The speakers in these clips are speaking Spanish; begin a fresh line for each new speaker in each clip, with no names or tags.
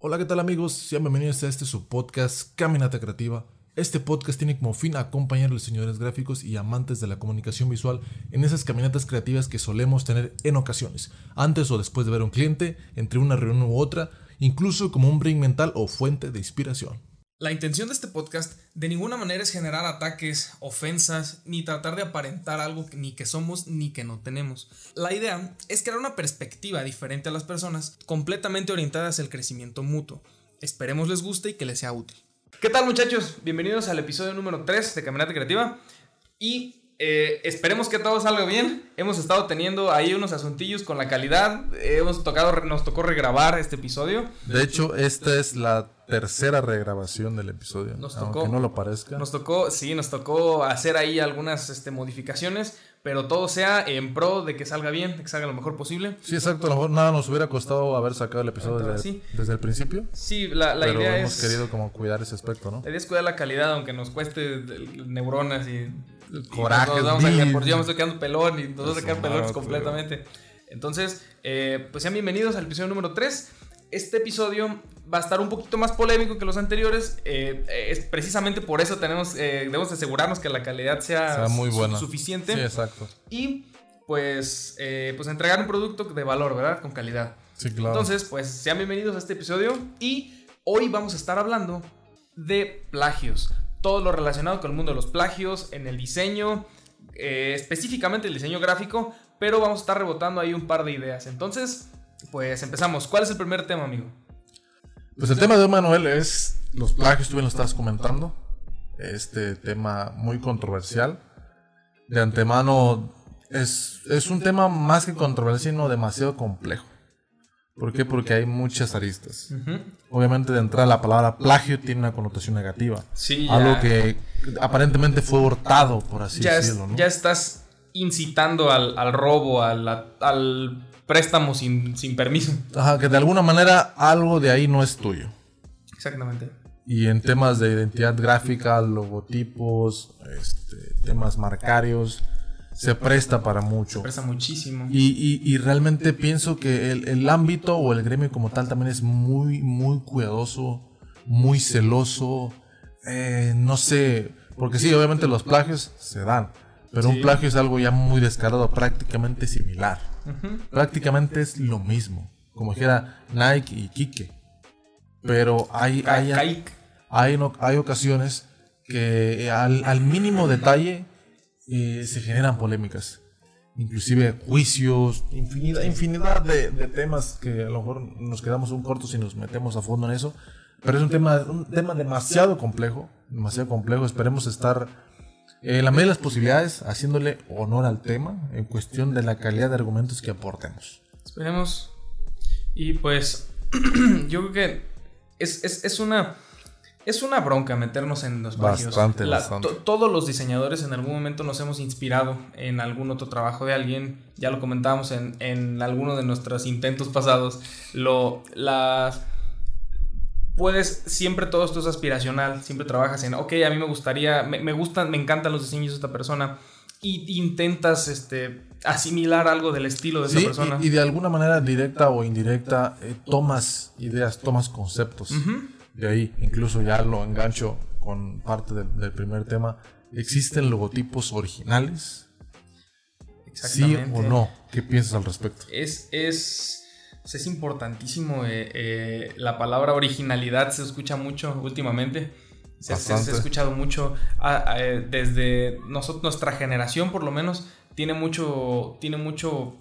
Hola, ¿qué tal amigos? Sean bienvenidos a este su podcast Caminata Creativa. Este podcast tiene como fin acompañar a los señores gráficos y amantes de la comunicación visual en esas caminatas creativas que solemos tener en ocasiones, antes o después de ver a un cliente, entre una reunión u otra, incluso como un break mental o fuente de inspiración.
La intención de este podcast de ninguna manera es generar ataques, ofensas, ni tratar de aparentar algo ni que somos ni que no tenemos. La idea es crear una perspectiva diferente a las personas, completamente orientada hacia el crecimiento mutuo. Esperemos les guste y que les sea útil. ¿Qué tal muchachos? Bienvenidos al episodio número 3 de Caminata Creativa. Y eh, esperemos que todo salga bien. Hemos estado teniendo ahí unos asuntillos con la calidad. Hemos tocado, nos tocó regrabar este episodio.
De hecho, esta es la tercera regrabación del episodio.
Nos
aunque
tocó-
no lo parezca.
Nos tocó, sí, nos tocó hacer ahí algunas este, modificaciones, pero todo sea en pro de que salga bien, de que salga lo mejor posible.
Sí, exacto. A lo mejor nada nos hubiera costado haber sacado el episodio desde,
sí.
desde el principio.
Sí, la, la
pero
idea
hemos
es...
querido como cuidar ese aspecto, ¿no?
La idea es cuidar la calidad, aunque nos cueste neuronas y...
Corajes,
y nos vamos a quedar- por ya me estoy quedando pelón y nos vamos a quedar pelones completamente. Entonces, eh, pues sean bienvenidos al episodio número 3. Este episodio va a estar un poquito más polémico que los anteriores. eh, es precisamente por eso tenemos, eh, debemos asegurarnos que la calidad sea,
Sea muy
su-
buena.
suficiente.
Sí, exacto.
y pues, eh, pues entregar un producto de valor, ¿verdad? Con calidad.
Sí, claro.
Entonces, pues sean bienvenidos a este episodio y hoy vamos a estar hablando de plagios. Todo lo relacionado con el mundo de los plagios en el diseño, eh, específicamente el diseño gráfico, pero vamos a estar rebotando ahí un par de ideas. Entonces, pues empezamos. ¿Cuál es el primer tema, amigo?
Pues el tema de Manuel, es los plagios, tú bien lo estabas comentando. Este tema muy controversial. De antemano, es, es un tema más que controversial, sino demasiado complejo. ¿Por qué? Porque hay muchas aristas. Obviamente, de entrada, la palabra plagio tiene una connotación negativa.
Sí, ya,
Algo que aparentemente fue hurtado, por así
ya,
decirlo, ¿no?
ya estás incitando al, al robo, al, al préstamo sin, sin permiso.
Ajá, que de alguna manera algo de ahí no es tuyo.
Exactamente.
Y en temas de identidad gráfica, logotipos, este, temas marcarios, se presta para mucho.
Presta muchísimo.
Y, y- y realmente pienso que el, el ámbito o el gremio como tal también es muy, muy cuidadoso, muy celoso. eh, no sé, porque sí, obviamente los plagios se dan, pero
Sí.
un plagio es algo ya muy descarado, prácticamente similar. Prácticamente es lo mismo, como dijera Nike y Kike. Pero hay, hay, hay, hay ocasiones que al, al mínimo detalle eh, se generan polémicas. Inclusive juicios, infinidad, infinidad de, de temas que a lo mejor nos quedamos un corto si nos metemos a fondo en eso. Pero es un tema, un tema demasiado complejo, demasiado complejo. Esperemos estar eh, la medida de las posibilidades haciéndole honor al tema en cuestión de la calidad de argumentos que aportemos.
Esperemos. Y pues, yo creo que es, es- es una. Es una bronca meternos en los plagios.
Bastante, bastante.
to- todos los diseñadores en algún momento nos hemos inspirado en algún otro trabajo de alguien. Ya lo comentábamos en, en alguno de nuestros intentos pasados. Lo, la, puedes, siempre todo esto es aspiracional. Siempre trabajas en, ok, a mí me gustaría, me, me gustan, me encantan los diseños de esta persona. Y intentas este, asimilar algo del estilo de
Sí,
esa persona.
y, y de alguna manera directa o indirecta eh, tomas ideas, tomas conceptos. De ahí, incluso ya lo engancho con parte del, del primer tema. ¿Existen logotipos originales? ¿Sí o no? ¿Qué piensas al respecto?
Es, es, pues es importantísimo. eh, eh, la palabra originalidad se escucha mucho últimamente. Se, se- se ha escuchado mucho eh, desde nosotros, nuestra generación, por lo menos, tiene mucho, tiene mucho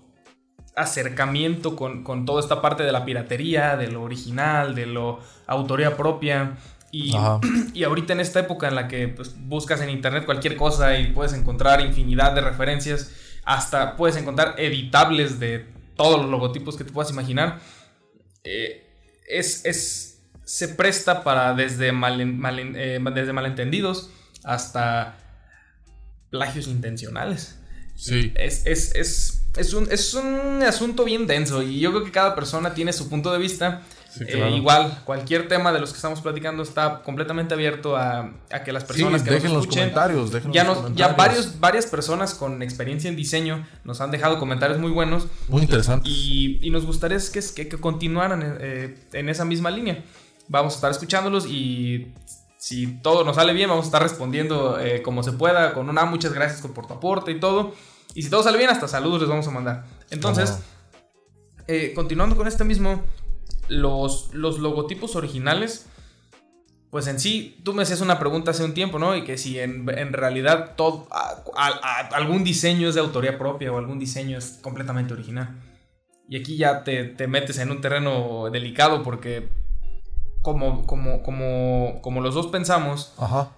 acercamiento con, con toda esta parte de la piratería, de lo original, de lo autoría propia. Y, y ahorita en esta época en la que pues, buscas en internet cualquier cosa y puedes encontrar infinidad de referencias, hasta puedes encontrar editables de todos los logotipos que te puedas imaginar, eh, es, es- se presta para desde, eh, desde malentendidos hasta plagios intencionales.
Sí.
Es, es, es, es un, es un asunto bien denso y yo creo que cada persona tiene su punto de vista
Sí,
Eh, igual, cualquier tema de los que estamos platicando está completamente abierto a, a que las
Sí,
personas que
dejen
nos
los
escuchen,
comentarios, dejen
ya, varios, varias personas con experiencia en diseño nos han dejado comentarios muy buenos
Muy interesante.
y, y nos gustaría que, que, que continuaran eh, en esa misma línea. Vamos a estar escuchándolos y si todo nos sale bien, vamos a estar respondiendo eh, como se pueda, con una muchas gracias por tu aporte y todo. Y si todo sale bien, hasta saludos les vamos a mandar. Entonces, eh, continuando con este mismo, los, los logotipos originales, pues en sí, tú me hacías una pregunta hace un tiempo, ¿no? Y que si en, en realidad todo, a- a- a- algún diseño es de autoría propia o algún diseño es completamente original. Y aquí ya te, te metes en un terreno delicado porque como, como, como, como los dos pensamos,
Ajá.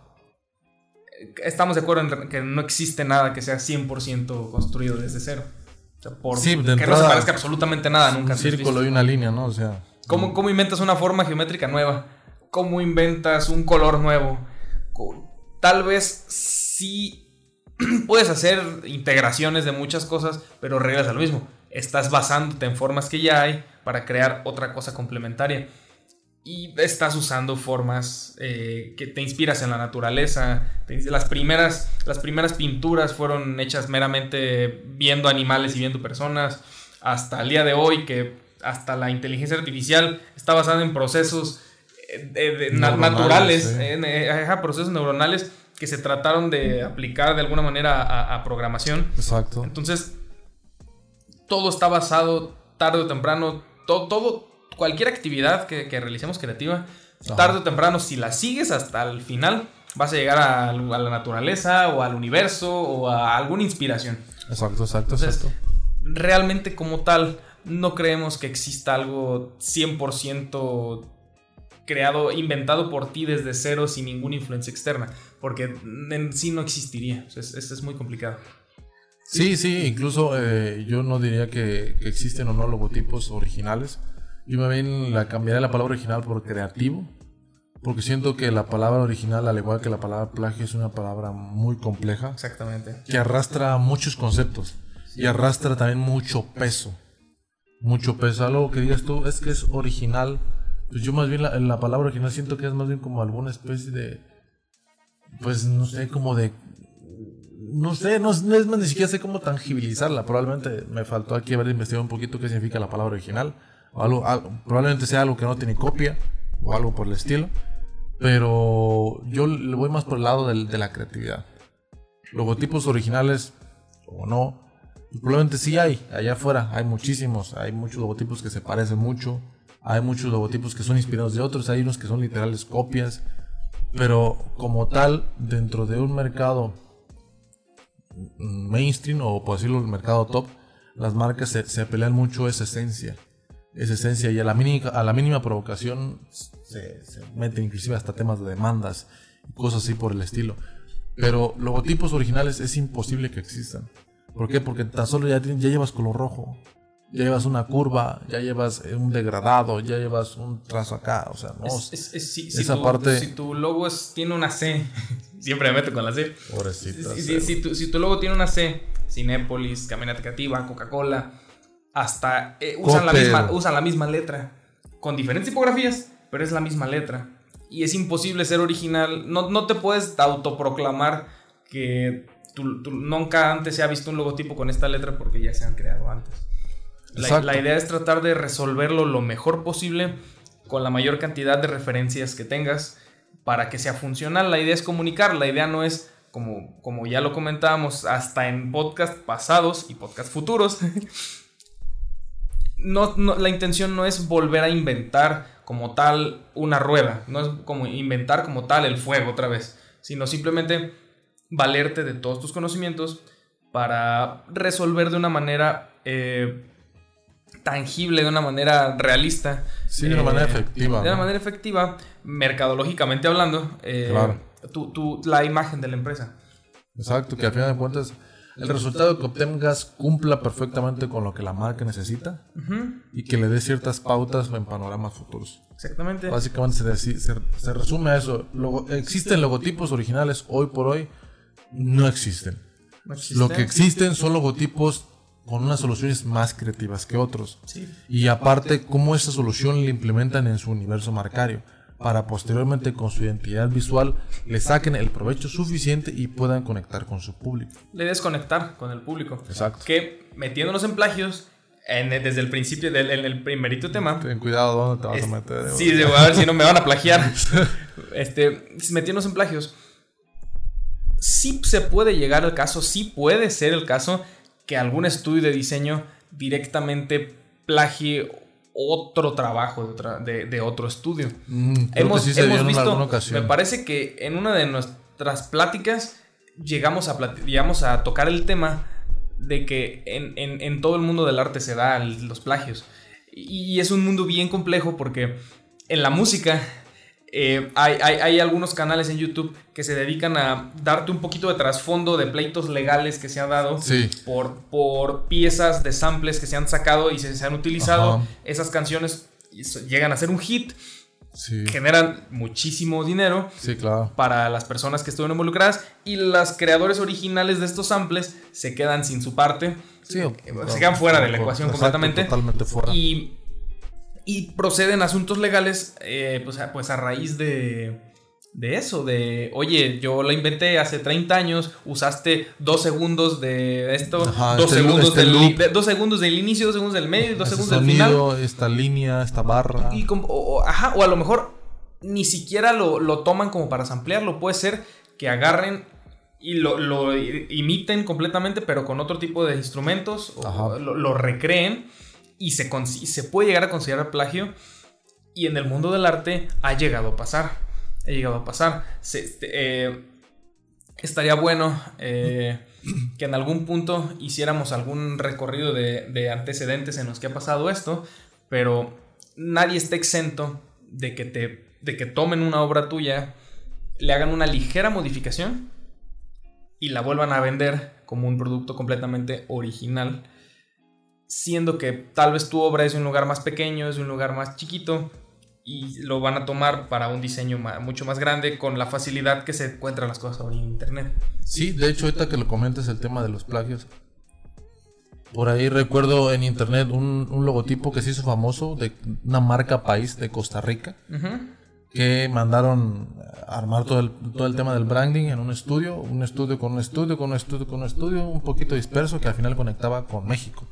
estamos de acuerdo en que no existe nada que sea 100% construido desde cero. O sea, por
Sí,
que no se parezca absolutamente nada nunca.
Un círculo
visto.
y una línea, ¿no? O sea.
¿Cómo, cómo inventas una forma geométrica nueva? ¿Cómo inventas un color nuevo? Tal vez sí puedes hacer integraciones de muchas cosas, pero regresas a lo mismo. Estás basándote en formas que ya hay para crear otra cosa complementaria. Y estás usando formas eh, que te inspiras en la naturaleza. Las primeras, las primeras pinturas fueron hechas meramente viendo animales y viendo personas. Hasta el día de hoy, que hasta la inteligencia artificial está basada en procesos eh,
Neuronales,
naturales, en, eh, procesos neuronales que se trataron de aplicar de alguna manera a- a programación.
Exacto.
Entonces, todo está basado tarde o temprano, todo, todo cualquier actividad que, que realicemos creativa,
Ajá.
tarde o temprano, si la sigues hasta el final, vas a llegar a, a la naturaleza o al universo o a alguna inspiración.
Exacto, exacto,
Entonces,
exacto.
Realmente como tal, no creemos que exista algo 100% creado, inventado por ti desde cero sin ninguna influencia externa, porque en sí no existiría. O sea, es- muy complicado.
Sí, sí, incluso eh, yo no diría que, que existen o no logotipos originales. Yo me bien la cambiaría la palabra original por creativo. Porque siento que la palabra original, al igual que la palabra plagio, es una palabra muy compleja.
Exactamente.
que arrastra muchos conceptos y arrastra también mucho peso. Mucho peso. Algo que digas tú es que es original. Pues yo más bien la, la palabra original siento que es más bien como alguna especie de. Pues no sé, como de. No sé, no, es más ni siquiera sé cómo tangibilizarla. Probablemente me faltó aquí haber investigado un poquito qué significa la palabra original. Algo, probablemente sea algo que no tiene copia o algo por el estilo. Pero yo le voy más por el lado del- de la creatividad logotipos originales o no, probablemente sí hay, allá afuera hay muchísimos, hay muchos logotipos que se parecen mucho, hay muchos logotipos que son inspirados de otros, hay unos que son literales copias, pero como tal, dentro de un mercado mainstream o por decirlo, el mercado top, las marcas se, se pelean mucho esa esencia. Esa esencia y a la mínima, a la mínima provocación se, se meten inclusive hasta temas de demandas y cosas así por el estilo. Pero logotipos originales es imposible que existan. ¿Por qué? Porque tan solo ya, ya llevas color rojo, ya llevas una curva, ya llevas eh, un degradado, ya llevas un trazo acá. O sea, no.
Es- es- es- si, si
esa
tu,
parte-
si tu logo tiene una C, siempre me meto con la C.
pobrecita.
Si, tu, si tu logo tiene una C, Cinépolis, Caminata Creativa, Coca-Cola, hasta eh, usan, la misma, usan la misma letra, con diferentes tipografías, pero es la misma letra. Y es imposible ser original, no, no te puedes autoproclamar que nunca antes se ha visto un logotipo con esta letra porque ya se han creado antes. La, idea es tratar de resolverlo lo mejor posible con la mayor cantidad de referencias que tengas para que sea funcional. La idea es comunicar, la idea no es, como, como ya lo comentábamos hasta en podcast pasados y podcast futuros, no, no- la intención no es volver a inventar como tal una rueda, no es como inventar como tal el fuego otra vez, sino simplemente valerte de todos tus conocimientos para resolver de una manera eh, tangible, de una manera realista.
Sí, de una
eh,
manera efectiva.
De una
¿no?
manera efectiva, mercadológicamente hablando, eh,
Claro.
tu- tu- la imagen de la empresa.
Exacto, que al final de cuentas el resultado que obtengas cumpla perfectamente con lo que la marca necesita y que le dé ciertas pautas en panoramas futuros.
Exactamente.
Básicamente se, se, se resume a eso. Logo- existen logotipos originales hoy por hoy, no existen.
No.
Lo que existen son logotipos con unas soluciones más creativas que otros.
Sí.
Y aparte, cómo esa solución la implementan en su universo marcario, para posteriormente con su identidad visual le saquen el provecho suficiente y puedan conectar con su público.
La idea es conectar con el público.
Exacto.
Que metiéndonos en plagios, en- desde el principio, del en el primerito tema,
Ten cuidado dónde te vas
Es-
a meter.
Sí, a ver si no me van a plagiar. este, metiéndonos en plagios. Sí se puede llegar al caso, sí puede ser el caso que algún estudio de diseño directamente plagie otro trabajo de, otra- de- de otro estudio.
Mm,
Hemos,
sí
hemos visto, me parece que en una de nuestras pláticas llegamos a, llegamos a tocar el tema de que en, en- en todo el mundo del arte se da el- los plagios. Y, y es un mundo bien complejo porque en la música eh, hay, hay- hay algunos canales en YouTube que se dedican a darte un poquito de trasfondo de pleitos legales que se han dado
Sí.
por, por piezas de samples que se han sacado y se, se han utilizado.
Ajá.
Esas canciones llegan a ser un hit
Sí,
generan muchísimo dinero
sí, claro.
para las personas que estuvieron involucradas y los creadores originales de estos samples se quedan sin su parte,
Sí,
se quedan fuera de la ecuación
Exacto,
completamente
Totalmente fuera.
y, y proceden asuntos legales eh, pues, a, pues a raíz de, de eso, de oye, yo la inventé hace 30 años, usaste dos segundos de esto,
Ajá,
dos,
este
segundos
este
del, de- dos segundos del inicio, dos segundos del medio dos segundos del final.
esta línea, esta barra.
Y com- o, o- ajá, o a lo mejor ni siquiera lo, lo toman como para samplearlo. Puede ser que agarren y lo, lo imiten completamente, pero con otro tipo de instrumentos, o lo recreen y se, se puede llegar a considerar plagio. Y en el mundo del arte ha llegado a pasar. Ha llegado a pasar. Este, eh, estaría bueno eh, que en algún punto hiciéramos algún recorrido de, de antecedentes en los que ha pasado esto, pero nadie está exento de que, te, de que tomen una obra tuya, le hagan una ligera modificación y la vuelvan a vender como un producto completamente original, siendo que tal vez tu obra es de un lugar más pequeño, es de un lugar más chiquito, y lo van a tomar para un diseño mucho más grande con la facilidad que se encuentran las cosas ahora en internet.
Sí, de hecho, ahorita que lo comentes el tema de los plagios. Por ahí recuerdo en internet un, un logotipo que se hizo famoso de una marca país de Costa Rica. Que mandaron a armar todo el, todo el tema del branding en un estudio, un estudio con un estudio, con un estudio, con un estudio, un poquito disperso que al final conectaba con México.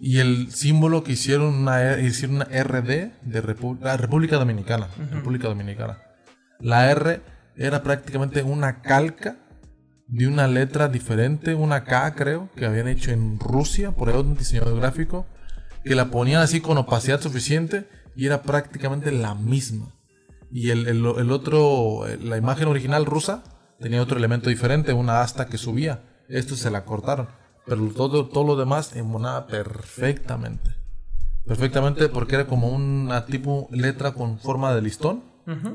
Y el símbolo que hicieron una, E- hicieron una RD de Repu- ah, República Dominicana, República Dominicana. La R era prácticamente una calca de una letra diferente, una K creo, que habían hecho en Rusia, por ahí un diseñador gráfico, que la ponían así con opacidad suficiente y era prácticamente la misma. Y el, el- el otro, la imagen original rusa, tenía otro elemento diferente, una asta que subía. Esto se la cortaron. Pero todo, todo lo demás embonaba perfectamente. Perfectamente porque era como una tipo letra con forma de listón,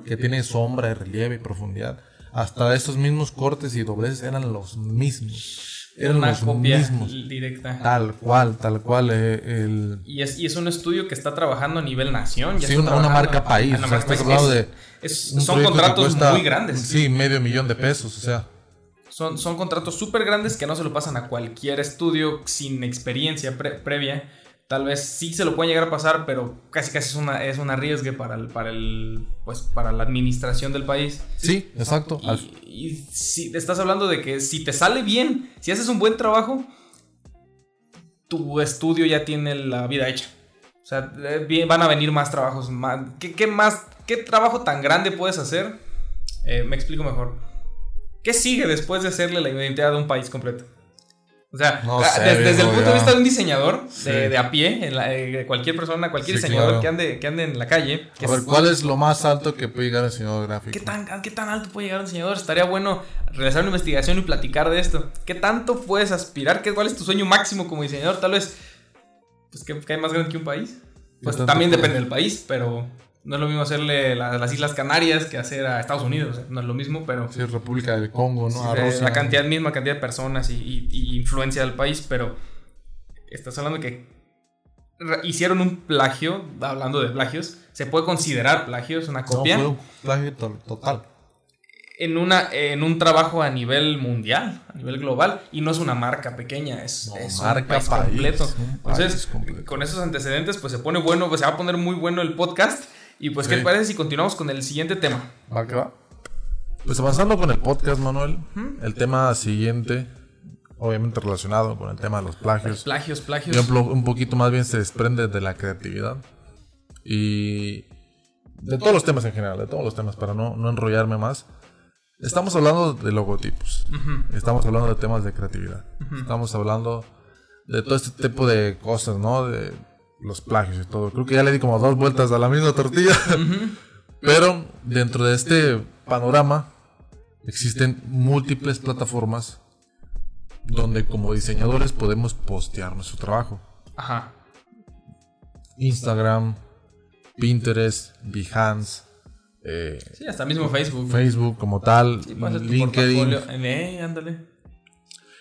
que tiene sombra, relieve y profundidad. Hasta estos mismos cortes y dobleces eran los mismos. Eran
Una
los
copia
mismos.
directa.
Tal cual, tal cual. eh, el,
Y es, y es un estudio que está trabajando a nivel nación. ya
Sí, una, marca país.
Una
o sea,
marca
estás
país.
hablando
Es-
de.
es- son contratos
cuesta,
muy grandes.
Sí, medio millón de pesos. O sea,
Son, son contratos súper grandes que no se lo pasan a cualquier estudio sin experiencia pre- previa. Tal vez sí se lo pueden llegar a pasar, pero casi casi es una, es un arriesgue para el, para el, pues, para la administración del país.
sí, exacto.
Y, y si te estás hablando de que si te sale bien, si haces un buen trabajo, tu estudio ya tiene la vida hecha. O sea, bien- van a venir más trabajos. Más, ¿qué, qué más? ¿Qué trabajo tan grande puedes hacer? Eh, me explico mejor. ¿Qué sigue después de hacerle la identidad de un país completo? O sea,
No
ah, desde, el punto de
ya.
vista de un diseñador,
Sí.
de, de a pie, en la- eh, de cualquier persona, cualquier
Sí,
diseñador
claro.
que, ande, que ande en la calle. que
a ver,
es-
¿cuál es lo más alto que puede llegar el diseñador gráfico?
¿Qué tan, ¿Qué tan alto puede llegar un diseñador? Estaría bueno realizar una investigación y platicar de esto. ¿Qué tanto puedes aspirar? ¿Qué, ¿Cuál es tu sueño máximo como diseñador? Tal vez, pues, que, que hay más grande que un país. Pues también depende del país, pero no es lo mismo hacerle la- las Islas Canarias que hacer a Estados Unidos. no es lo mismo, pero
Sí, República del Congo, ¿no? A Rusia.
la cantidad, misma cantidad de personas y, y- y influencia del país, pero estás hablando de que hicieron un plagio, hablando de plagios, se puede considerar plagio, es una
No,
copia.
fue un plagio to- total.
en, una, en un trabajo a nivel mundial, a nivel global, y no es una marca pequeña, es,
No,
es
marca
un país,
país,
completo.
un país
Entonces,
completo.
con esos antecedentes, pues se pone bueno, pues se va a poner muy bueno el podcast. Y pues, ¿qué
Sí.
te parece si continuamos con el siguiente tema?
¿Va que va? Pues avanzando con el podcast, Manuel, el tema siguiente, obviamente relacionado con el tema de los plagios.
Plagios, plagios.
Yo un plo- un poquito más bien se desprende de la creatividad y de todos los temas en general, de todos los temas, para no, no enrollarme más. Estamos hablando de logotipos, estamos hablando de temas de creatividad, estamos hablando de todo este tipo de cosas, ¿no? De los plagios y todo. Creo que ya le di como dos vueltas a la misma tortilla, pero dentro de este panorama existen múltiples plataformas donde como diseñadores podemos postear nuestro trabajo.
Ajá.
Instagram, Pinterest, Behance, eh,
Sí, hasta mismo Facebook.
Facebook como tal,
Sí,
LinkedIn.
Eh, ándale.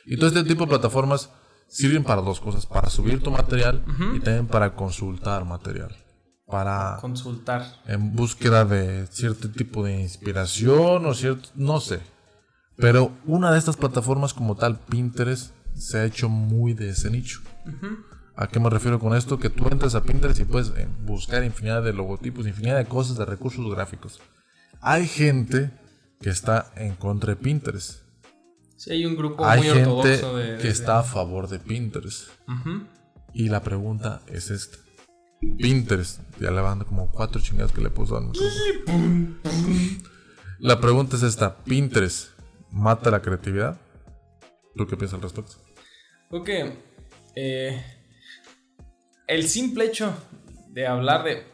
Y todo este tipo de plataformas sirven para dos cosas, para subir tu material y también para consultar material. Para
Consultar.
en búsqueda de cierto tipo de inspiración o cierto, no sé. Pero una de estas plataformas como tal, Pinterest, se ha hecho muy de ese nicho. ¿A qué me refiero con esto? Que tú entras a Pinterest y puedes eh, buscar infinidad de logotipos, infinidad de cosas, de recursos gráficos. Hay gente que está en contra de Pinterest.
Sí, hay un grupo
Hay
muy
gente
ortodoxo de.
que
de-
está a favor de Pinterest. Y la pregunta es esta. Pinterest, ya le van como cuatro chingadas que le puso al. La pregunta es esta. ¿Pinterest mata la creatividad? ¿Tú qué piensas al respecto?
Que eh, el simple hecho de hablar de.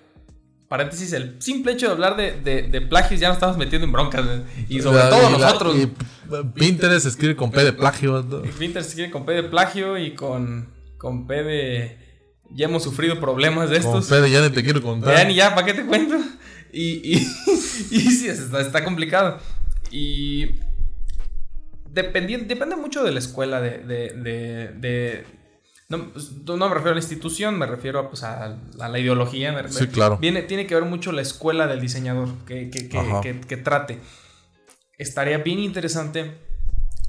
Paréntesis, el simple hecho de hablar de, de, de plagios ya nos estamos metiendo en broncas. Y sobre
La-
todo
y la-
nosotros.
y Pinterest escribe con P de plagio. ¿no?
Pinterest quiere con P de plagio y con, con P de. Ya hemos sufrido problemas de
Con
estos.
P de ya ni te quiero contar.
Ya ni ya, ¿para qué te cuento? Y, y, y sí, está, está complicado. Y dependi- depende mucho de la escuela, de- de- no, pues, no me refiero a la institución, me refiero pues, a, a la ideología. me refiero-
Sí, claro.
Viene, tiene que ver mucho la escuela del diseñador que, que- que- que- trate. Estaría bien interesante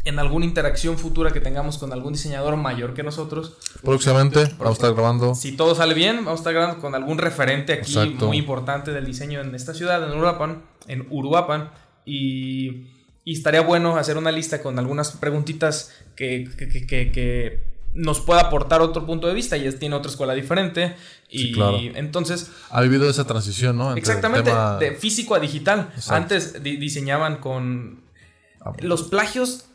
en alguna interacción futura que tengamos con algún diseñador mayor que nosotros,
Próximamente vamos a estar grabando.
si todo sale bien, vamos a estar grabando con algún referente aquí
Exacto.
muy importante del diseño en esta ciudad, en Uruapan, en Uruapan, y, y estaría bueno hacer una lista con algunas preguntitas que- que- que nos pueda aportar otro punto de vista y es, tiene otra escuela diferente y
Sí, claro.
entonces
Ha vivido esa transición, ¿no? Entre
exactamente
tema-
de físico a digital
Exacto.
antes di- diseñaban con
Ah,
los plagios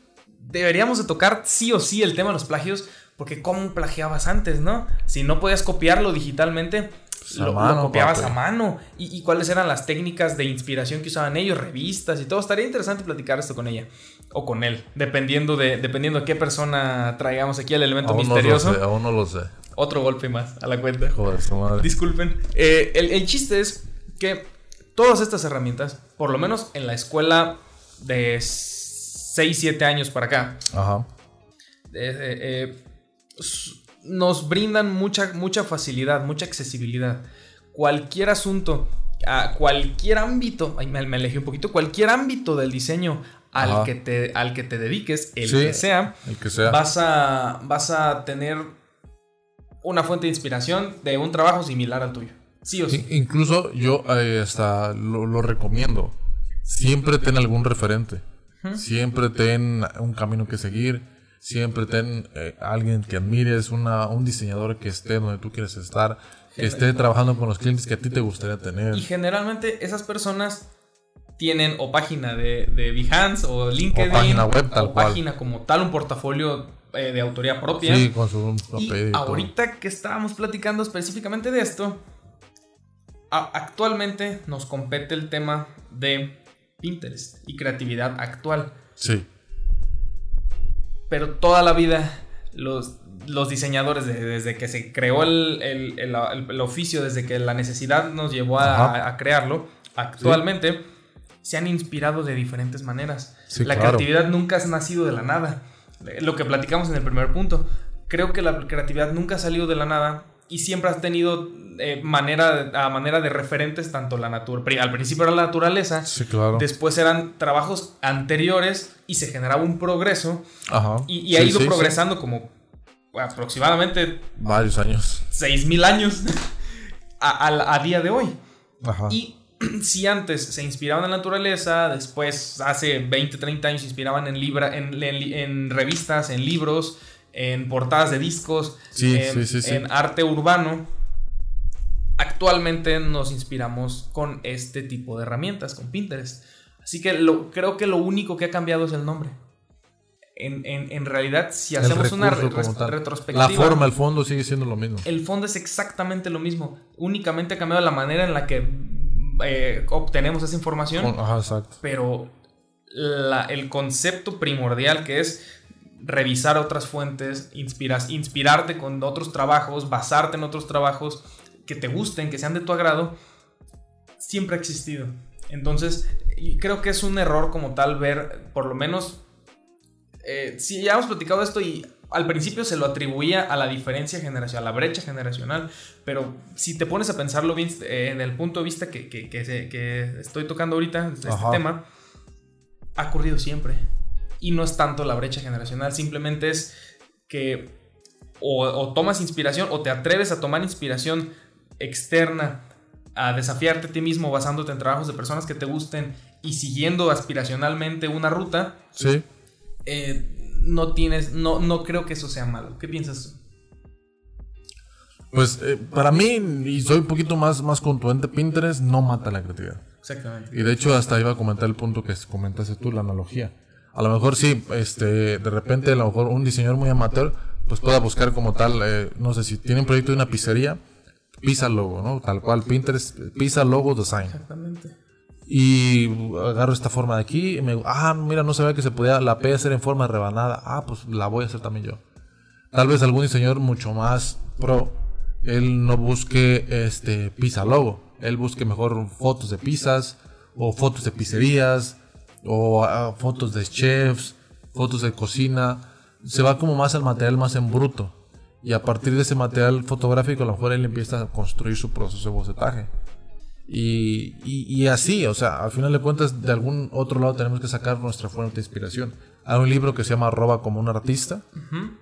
deberíamos de tocar sí o sí el tema de los plagios porque cómo plagiabas antes, ¿no? Si no podías copiarlo digitalmente,
Pues
lo, lo
mano,
copiabas
papi.
a mano. ¿Y, y cuáles eran las técnicas de inspiración que usaban ellos, revistas y todo? Estaría interesante platicar esto con ella o con él, dependiendo de, dependiendo de qué persona traigamos aquí el elemento
aún no lo
misterioso.
sé, aún no lo sé.
Otro golpe más a la cuenta.
Joder, su madre.
Disculpen. Eh, el, el chiste es que todas estas herramientas, por lo menos en la escuela de 6, 7 años para acá,
Ajá.
eh, eh, eh, nos brindan mucha, mucha facilidad, mucha accesibilidad. Cualquier asunto, a cualquier ámbito, ay, me, me alejé un poquito, cualquier ámbito del diseño al,
Ajá.
que te, al que te dediques, el
Sí.
que sea,
El que sea.
vas a, vas a tener una fuente de inspiración de un trabajo similar al tuyo. Sí o sí.
Incluso yo eh, hasta lo, lo recomiendo. Siempre ten algún referente. Siempre ten un camino que seguir. Siempre ten eh, alguien que admires, una, un diseñador que esté donde tú quieres estar, que esté trabajando con los clientes que a ti te gustaría tener.
Y generalmente esas personas tienen o página de, de Behance o LinkedIn.
O página web, tal
o
cual.
página como tal, un portafolio eh, de autoría propia.
Sí, con su
Y
apellido
ahorita que estábamos platicando específicamente de esto, actualmente nos compete el tema de Pinterest y creatividad actual.
Sí,
Pero toda la vida los, los diseñadores, de- desde que se creó el, el- el- oficio, desde que la necesidad nos llevó a, a crearlo, actualmente se han inspirado de diferentes maneras.
Sí,
la
claro.
creatividad nunca ha nacido de la nada. Lo que platicamos en el primer punto. Creo que la creatividad nunca ha salido de la nada y siempre has tenido eh, manera, a manera de referentes tanto la naturaleza, al principio era la naturaleza,
Sí, claro.
después eran trabajos anteriores y se generaba un progreso
Ajá.
y, y ha ido
sí.
progresando como aproximadamente
Varios años.
6.000 años a, a- a día de hoy.
Ajá.
Y si antes se inspiraban en la naturaleza, después hace 20, 30 años se inspiraban en, libra, en, en- en revistas, en libros, en portadas de discos,
Sí,
en,
sí, sí,
en arte urbano, actualmente nos inspiramos con este tipo de herramientas, con Pinterest. Así que lo, creo que lo único que ha cambiado es el nombre. En, en- en realidad, si hacemos una re- retrospectiva...
La forma, el fondo sigue siendo lo mismo.
El fondo es exactamente lo mismo. Únicamente ha cambiado la manera en la que eh, obtenemos esa información.
Con- Ajá, exacto.
Pero la- el concepto primordial que es revisar otras fuentes, inspiras, inspirarte con otros trabajos, basarte en otros trabajos que te gusten, que sean de tu agrado, siempre ha existido. Entonces, creo que es un error como tal ver, por lo menos, eh, si ya hemos platicado esto y al principio se lo atribuía a la diferencia generacional, a la brecha generacional, pero si te pones a pensarlo bien eh, en el punto de vista que, que- que se- que estoy tocando ahorita, este tema, ha ocurrido siempre. Y no es tanto la brecha generacional, simplemente es que o, o tomas inspiración o te atreves a tomar inspiración externa, a desafiarte a ti mismo basándote en trabajos de personas que te gusten y siguiendo aspiracionalmente una ruta,
Sí.
eh, no tienes, no, no creo que eso sea malo. ¿Qué piensas tú?
Pues eh, para mí, y soy un poquito más, más contundente, Pinterest no mata la creatividad.
Exactamente.
Y de hecho hasta iba a comentar el punto que comentaste tú, la analogía. A lo mejor sí, este, de repente a lo mejor un diseñador muy amateur, pues pueda buscar como tal, eh, no sé si tiene un proyecto de una pizzería, pizza logo, ¿no? Tal cual, Pinterest, pizza logo design.
Exactamente.
Y agarro esta forma de aquí, y me, ah, mira, no sabía que se podía la P hacer en forma de rebanada. Ah, pues la voy a hacer también yo. Tal vez algún diseñador mucho más pro, él no busque este pizza logo, él busque mejor fotos de pizzas o fotos de pizzerías o ah, fotos de chefs, fotos de cocina. Se va como más al material más en bruto. Y a partir de ese material fotográfico, a lo mejor él empieza a construir su proceso de bocetaje. Y, y- y así, o sea, al final de cuentas, de algún otro lado tenemos que sacar nuestra fuente de inspiración. Hay un libro que se llama Roba como un artista,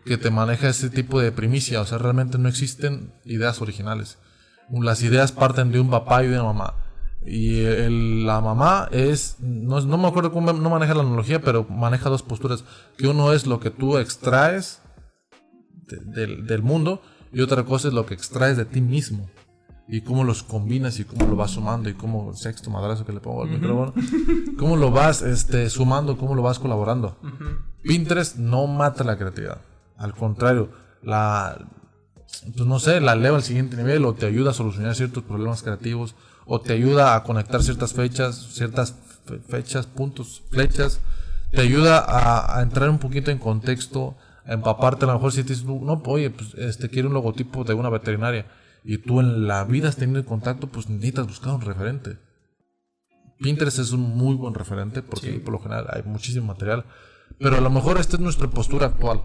que te maneja ese tipo de primicia, o sea, realmente no existen ideas originales. Las ideas parten de un papá y de una mamá. Y el- la mamá es, no, no me acuerdo cómo no maneja la analogía, pero maneja dos posturas. Que uno es lo que tú extraes de- del, del mundo y otra cosa es lo que extraes de ti mismo y cómo los combinas y cómo lo vas sumando y cómo sexto madrazo que le pongo al micrófono, cómo lo vas este, sumando, cómo lo vas colaborando. Pinterest no mata la creatividad, al contrario, la, pues no sé, la eleva al siguiente nivel o te ayuda a solucionar ciertos problemas creativos o te ayuda a conectar ciertas fechas, ciertas fe- fechas, puntos, flechas, te ayuda a, a entrar un poquito en contexto, a empaparte, a lo mejor si te dices, no, oye, pues este quiero un logotipo de una veterinaria y tú en la vida has tenido contacto, pues necesitas buscar un referente. Pinterest es un muy buen referente porque
Sí.
por lo general hay muchísimo material, pero a lo mejor esta es nuestra postura actual.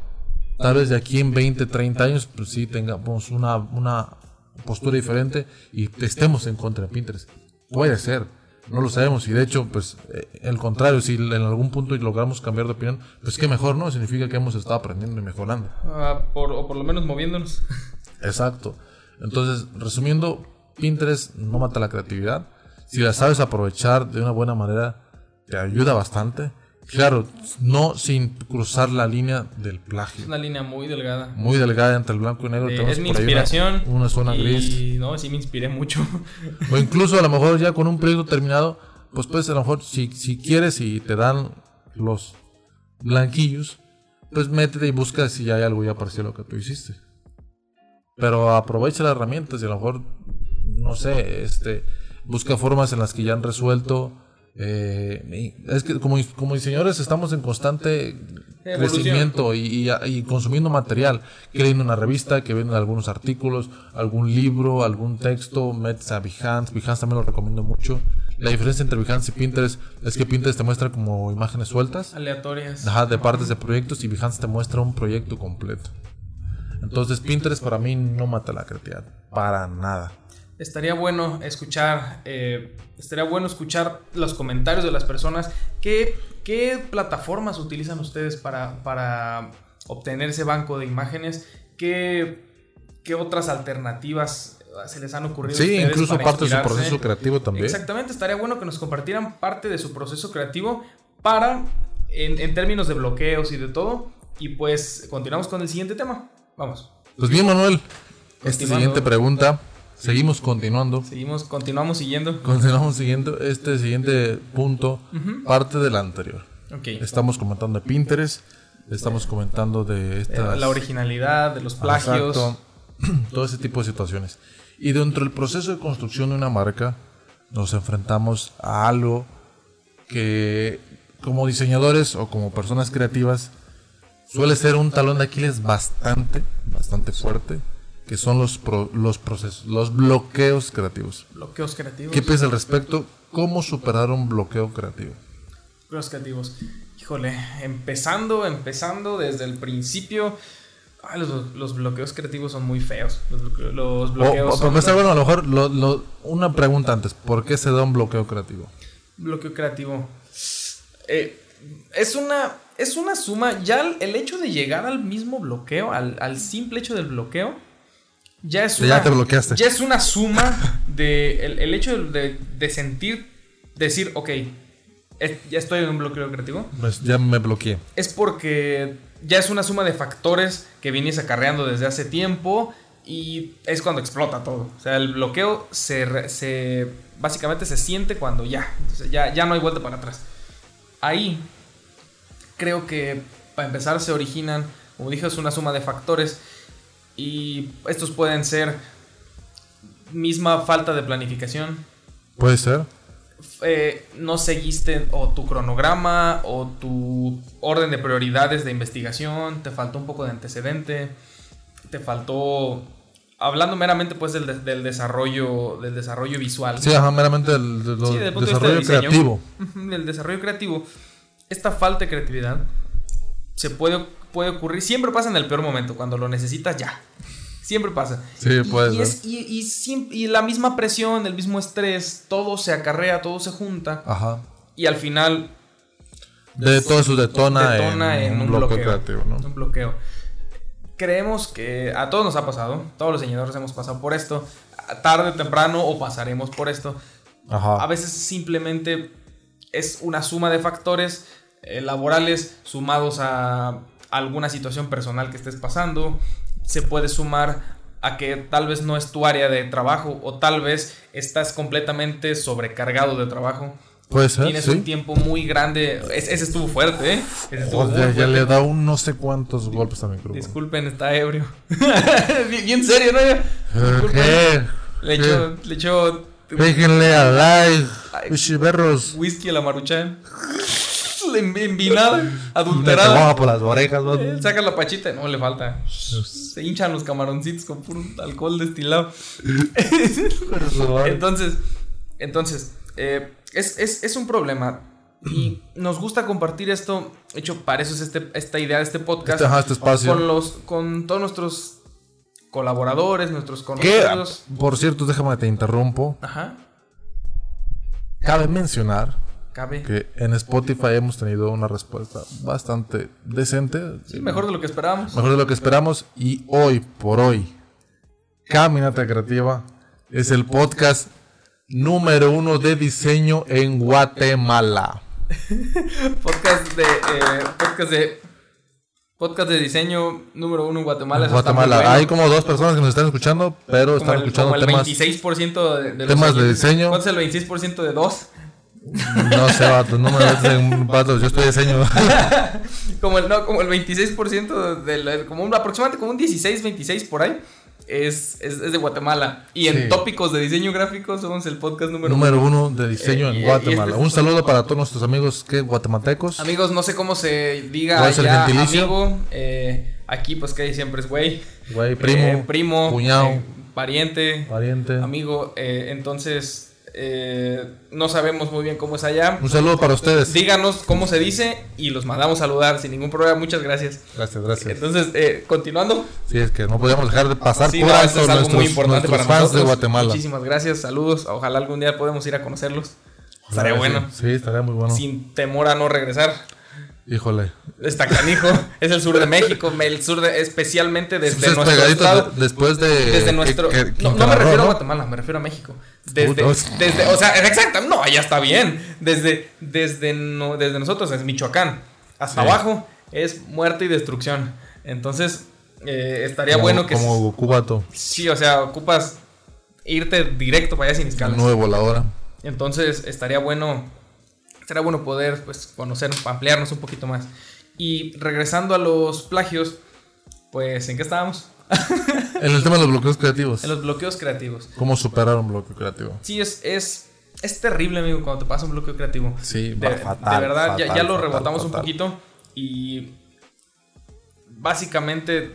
Tal vez de aquí en 20, 30 años, pues sí tengamos una, una postura diferente y estemos en contra de Pinterest. Puede ser, no lo sabemos. Y de hecho, pues eh, el contrario, si en algún punto logramos cambiar de opinión, pues qué mejor, ¿no? Significa que hemos estado aprendiendo y mejorando.
Ah, por- o por lo menos moviéndonos.
Exacto. Entonces, resumiendo, Pinterest no mata la creatividad. Si la sabes aprovechar de una buena manera, te ayuda bastante. Claro, no sin cruzar la línea del plagio.
Es una línea muy delgada.
Muy delgada entre el blanco y negro.
Eh, es mi
ahí una-
inspiración.
Una, zona
y,
gris.
No, sí me inspiré mucho.
O incluso a lo mejor ya con un proyecto terminado, pues puedes a lo mejor, si, si quieres y te dan los blanquillos, pues métete y busca si hay algo ya parecido a lo que tú hiciste. Pero aprovecha las herramientas y a lo mejor, no sé, este, busca formas en las que ya han resuelto. Eh, es que como, como diseñadores estamos en constante crecimiento y, y- y consumiendo material. Que leyendo una revista, que vienen algunos artículos, algún libro, algún texto, metes a Behance. Behance también lo recomiendo mucho. La diferencia entre Behance y Pinterest es que Pinterest te muestra como imágenes sueltas
Aleatorias.
ajá, de partes de proyectos y Behance te muestra un proyecto completo. Entonces Pinterest para mí no mata la creatividad, para nada.
Estaría bueno escuchar, eh, estaría bueno escuchar los comentarios de las personas. ¿Qué, qué plataformas utilizan ustedes para, para obtener ese banco de imágenes? ¿Qué, qué otras alternativas se les han ocurrido?
Sí, incluso
para
parte de su proceso creativo también.
Exactamente, estaría bueno que nos compartieran parte de su proceso creativo para, en, en términos de bloqueos y de todo. Y pues continuamos con el siguiente tema. Vamos.
Pues bien, Manuel, esta siguiente pregunta, seguimos continuando.
Seguimos, continuamos siguiendo.
Continuamos siguiendo este siguiente punto, parte del anterior.
Ok.
Estamos comentando de Pinterest, estamos comentando de estas...
La originalidad, de los plagios.
Exacto. Todo ese tipo de situaciones. Y dentro del proceso de construcción de una marca, nos enfrentamos a algo que como diseñadores o como personas creativas suele ser un talón de Aquiles bastante, bastante fuerte, que son los, pro- los procesos, los bloqueos creativos.
Bloqueos creativos.
¿Qué piensas al respecto? ¿Cómo superar un bloqueo creativo?
Bloqueos creativos. Híjole, empezando, empezando desde el principio. ay, los, los bloqueos creativos son muy feos. Los, los bloqueos
o,
son-
para empezar, bueno, a lo mejor lo- lo- una pregunta antes. ¿Por qué se da un bloqueo creativo?
Bloqueo creativo. Eh, es una. Es una suma. Ya el, el hecho de llegar al mismo bloqueo, al, al simple hecho del bloqueo, ya es
Ya
una.
te bloqueaste.
Ya es una suma de. El, el hecho de, de sentir. Decir, ok, es- ya estoy en un bloqueo creativo.
Pues ya me bloqueé.
Es porque ya es una suma de factores que vienes acarreando desde hace tiempo y es cuando explota todo. O sea, el bloqueo se, se básicamente se siente cuando ya, Entonces, ya, ya no hay vuelta para atrás. Ahí creo que para empezar se originan, como dije, es una suma de factores y estos pueden ser misma falta de planificación,
Puede ser.
eh, no seguiste o tu cronograma o tu orden de prioridades de investigación, te faltó un poco de antecedente, te faltó, hablando meramente pues del, de- del desarrollo, del desarrollo visual,
Sí, ajá, meramente el, de- lo-
Sí, desde el punto de vista
desarrollo
de diseño.
creativo.
Del desarrollo creativo, esta falta de creatividad se puede, puede ocurrir, siempre pasa en el peor momento, cuando lo necesitas ya. Siempre pasa.
Sí,
Y-
puede
y, es- la misma presión, el mismo estrés, todo se acarrea, todo se junta.
Ajá.
Y al final
De todo eso detona,
detona
en,
en,
un bloqueo, creativo, ¿no?
Un bloqueo. Creemos que a todos nos ha pasado, todos los diseñadores hemos pasado por esto, tarde o temprano o pasaremos por esto.
Ajá.
A veces simplemente es una suma de factores eh, laborales sumados a alguna situación personal que estés pasando. Se puede sumar a que tal vez no es tu área de trabajo o tal vez estás completamente sobrecargado de trabajo.
Puede ser,
Tienes
sí.
un tiempo muy grande. Es- ese estuvo fuerte, ¿eh? Ese estuvo
Joder,
muy
ya
fuerte.
le da un no sé cuántos golpes a mi.
Disculpen, está ebrio. bien, serio, ¿no?
¿Qué?
Le echó, le echó
Déjenle a bichiberros.
whisky a la maruchan. Envinada, adulterada.
tomaba por las orejas, ¿no?
Saca la pachita, no le falta. Se hinchan los camaroncitos con puro alcohol destilado. Entonces, entonces, eh, es, es- es un problema. Y nos gusta compartir esto. De hecho, para eso es este, esta idea de este podcast.
Este, este espacio.
Con, los, con todos nuestros colaboradores, nuestros
Que,
conocidos.
por cierto, déjame te interrumpo.
Ajá.
Cabe mencionar
Cabe.
que en Spotify hemos tenido una respuesta bastante decente.
Sí, mejor de lo que esperábamos.
mejor de lo que esperamos. Y hoy por hoy, Caminata Creativa es el podcast número uno de diseño en Guatemala.
Podcast de. eh, podcast de. Podcast de diseño número uno en Guatemala.
Guatemala.
bueno.
Hay como dos personas que nos están escuchando, pero
como
están
el,
escuchando
como el
temas.
26% de, de los
temas de diseño.
¿Cuánto es el 26% de dos?
No sé, vato, no me metas en vato, yo estoy de diseño.
Como el, no, como el 26% de la- como un, aproximadamente como un 16, 26 por ahí. Es, es, es de Guatemala. Y en tópicos de diseño gráfico somos el podcast número
Número uno de diseño
Eh,
en Guatemala.
este-
Un saludo para todos nuestros amigos que guatemaltecos.
Amigos, no sé cómo se diga
¿Cuál es el
allá, amigo. eh, aquí pues que siempre es güey.
Güey, primo,
Eh, primo.
cuñado,
eh, pariente.
pariente.
Amigo. entonces, Eh, no sabemos muy bien cómo es allá.
Un saludo para ustedes.
Díganos cómo se dice y los mandamos a saludar sin ningún problema. Muchas gracias.
Gracias, gracias.
Entonces, eh, continuando.
Sí, es que no podíamos dejar de pasar
Sí,
por
no,
alto
esto es algo
nuestros,
muy importante
nuestros
para
fans
nosotros.
de Guatemala.
Muchísimas gracias, saludos. Ojalá algún día podamos ir a conocerlos. Estaría bueno.
Sí, estaría muy bueno.
Sin temor a no regresar.
Híjole.
Está canijo. es el sur de México. El sur de, especialmente desde
Entonces,
nuestro estado.
de- después de.
Desde nuestro.
que- que-
no, me refiero a. Guatemala, me refiero a México. Desde, desde, o sea, exacto, no, ya está bien. Desde, desde, no, desde nosotros, es Michoacán, hasta
Sí.
abajo, es muerte y destrucción. Entonces, eh, estaría
como,
bueno que.
Como Goku Vato,
Sí, o sea, ocupas irte directo para allá sin escalas.
nuevo la hora.
Entonces, estaría bueno. Estaría bueno poder pues, conocer, ampliarnos un poquito más. Y regresando a los plagios, pues, ¿en qué estábamos?
En el tema de los bloqueos creativos.
En los bloqueos creativos.
¿Cómo superar un bloqueo creativo?
Sí, es, es, es terrible, amigo, cuando te pasa un bloqueo creativo.
Sí,
De,
fatal.
de verdad, ya,
fatal,
ya lo
fatal,
rebotamos un poquito y básicamente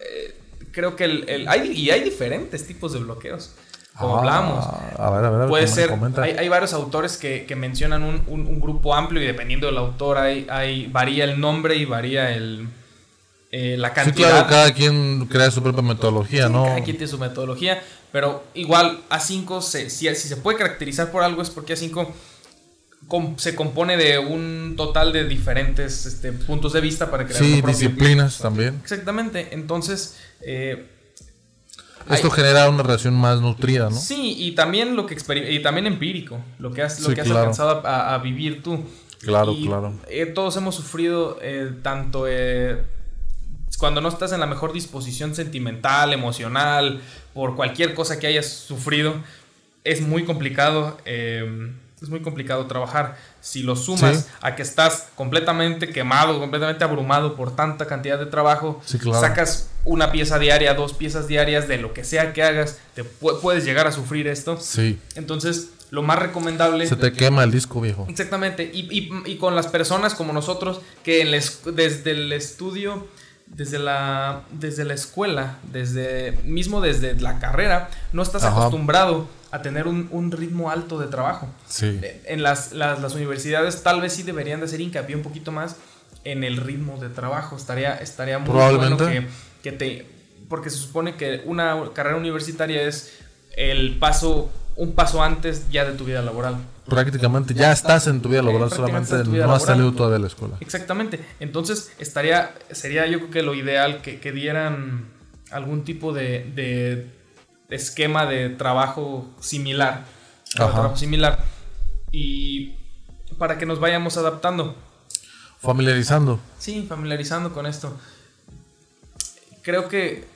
eh, creo que el, el- hay, y hay diferentes tipos de bloqueos. Como
Ah,
hablamos,
A ver, a ver, a ver.
puede
com-
ser, hay, hay varios autores que, que mencionan un, un- un grupo amplio y dependiendo del autor hay, hay, varía el nombre y varía el, eh, la
Sí,
cantidad.
claro, cada quien crea su propia metodología,
Sí,
¿no?
Cada quien tiene su metodología, pero igual A5, se, si, si se puede caracterizar por algo es porque A5 com- se compone de un total de diferentes este, puntos de vista para crear
Sí, disciplinas también.
Exactamente, entonces... eh,
Esto
hay-
genera una relación más nutrida, ¿no?
Sí, y también lo que y también empírico, lo que has, lo
Sí,
que has
claro.
alcanzado a, a vivir tú.
Claro,
Y,
claro.
eh, todos hemos sufrido eh, tanto eh, cuando no estás en la mejor disposición sentimental, emocional, por cualquier cosa que hayas sufrido, es muy complicado. eh, es muy complicado trabajar. Si lo sumas
Sí.
a que estás completamente quemado, completamente abrumado por tanta cantidad de trabajo,
Sí, claro.
sacas una pieza diaria, dos piezas diarias de lo que sea que hagas, te pu- puedes llegar a sufrir esto.
Sí.
Entonces, lo más recomendable
Se te quema el disco, viejo.
Exactamente, y, y- y con las personas como nosotros que en la es- desde el estudio, desde la, desde la escuela, desde mismo desde la carrera, no estás
Ajá.
acostumbrado a tener un, un ritmo alto de trabajo.
Sí.
En las, las, las universidades tal vez sí deberían de hacer hincapié un poquito más en el ritmo de trabajo. Estaría, estaría muy
Probablemente.
bueno que, que te... Porque se supone que una carrera universitaria es el paso, un paso antes ya de tu vida laboral.
Prácticamente ya estás en tu vida laboral,
prácticamente
solamente
vida
no has
laboral.
salido todavía de la escuela.
Exactamente. Entonces, estaría, sería yo creo que lo ideal que, que dieran algún tipo de, de esquema de trabajo similar.
Ajá.
trabajo similar. Y para que nos vayamos adaptando.
Familiarizando.
Sí, familiarizando con esto. Creo que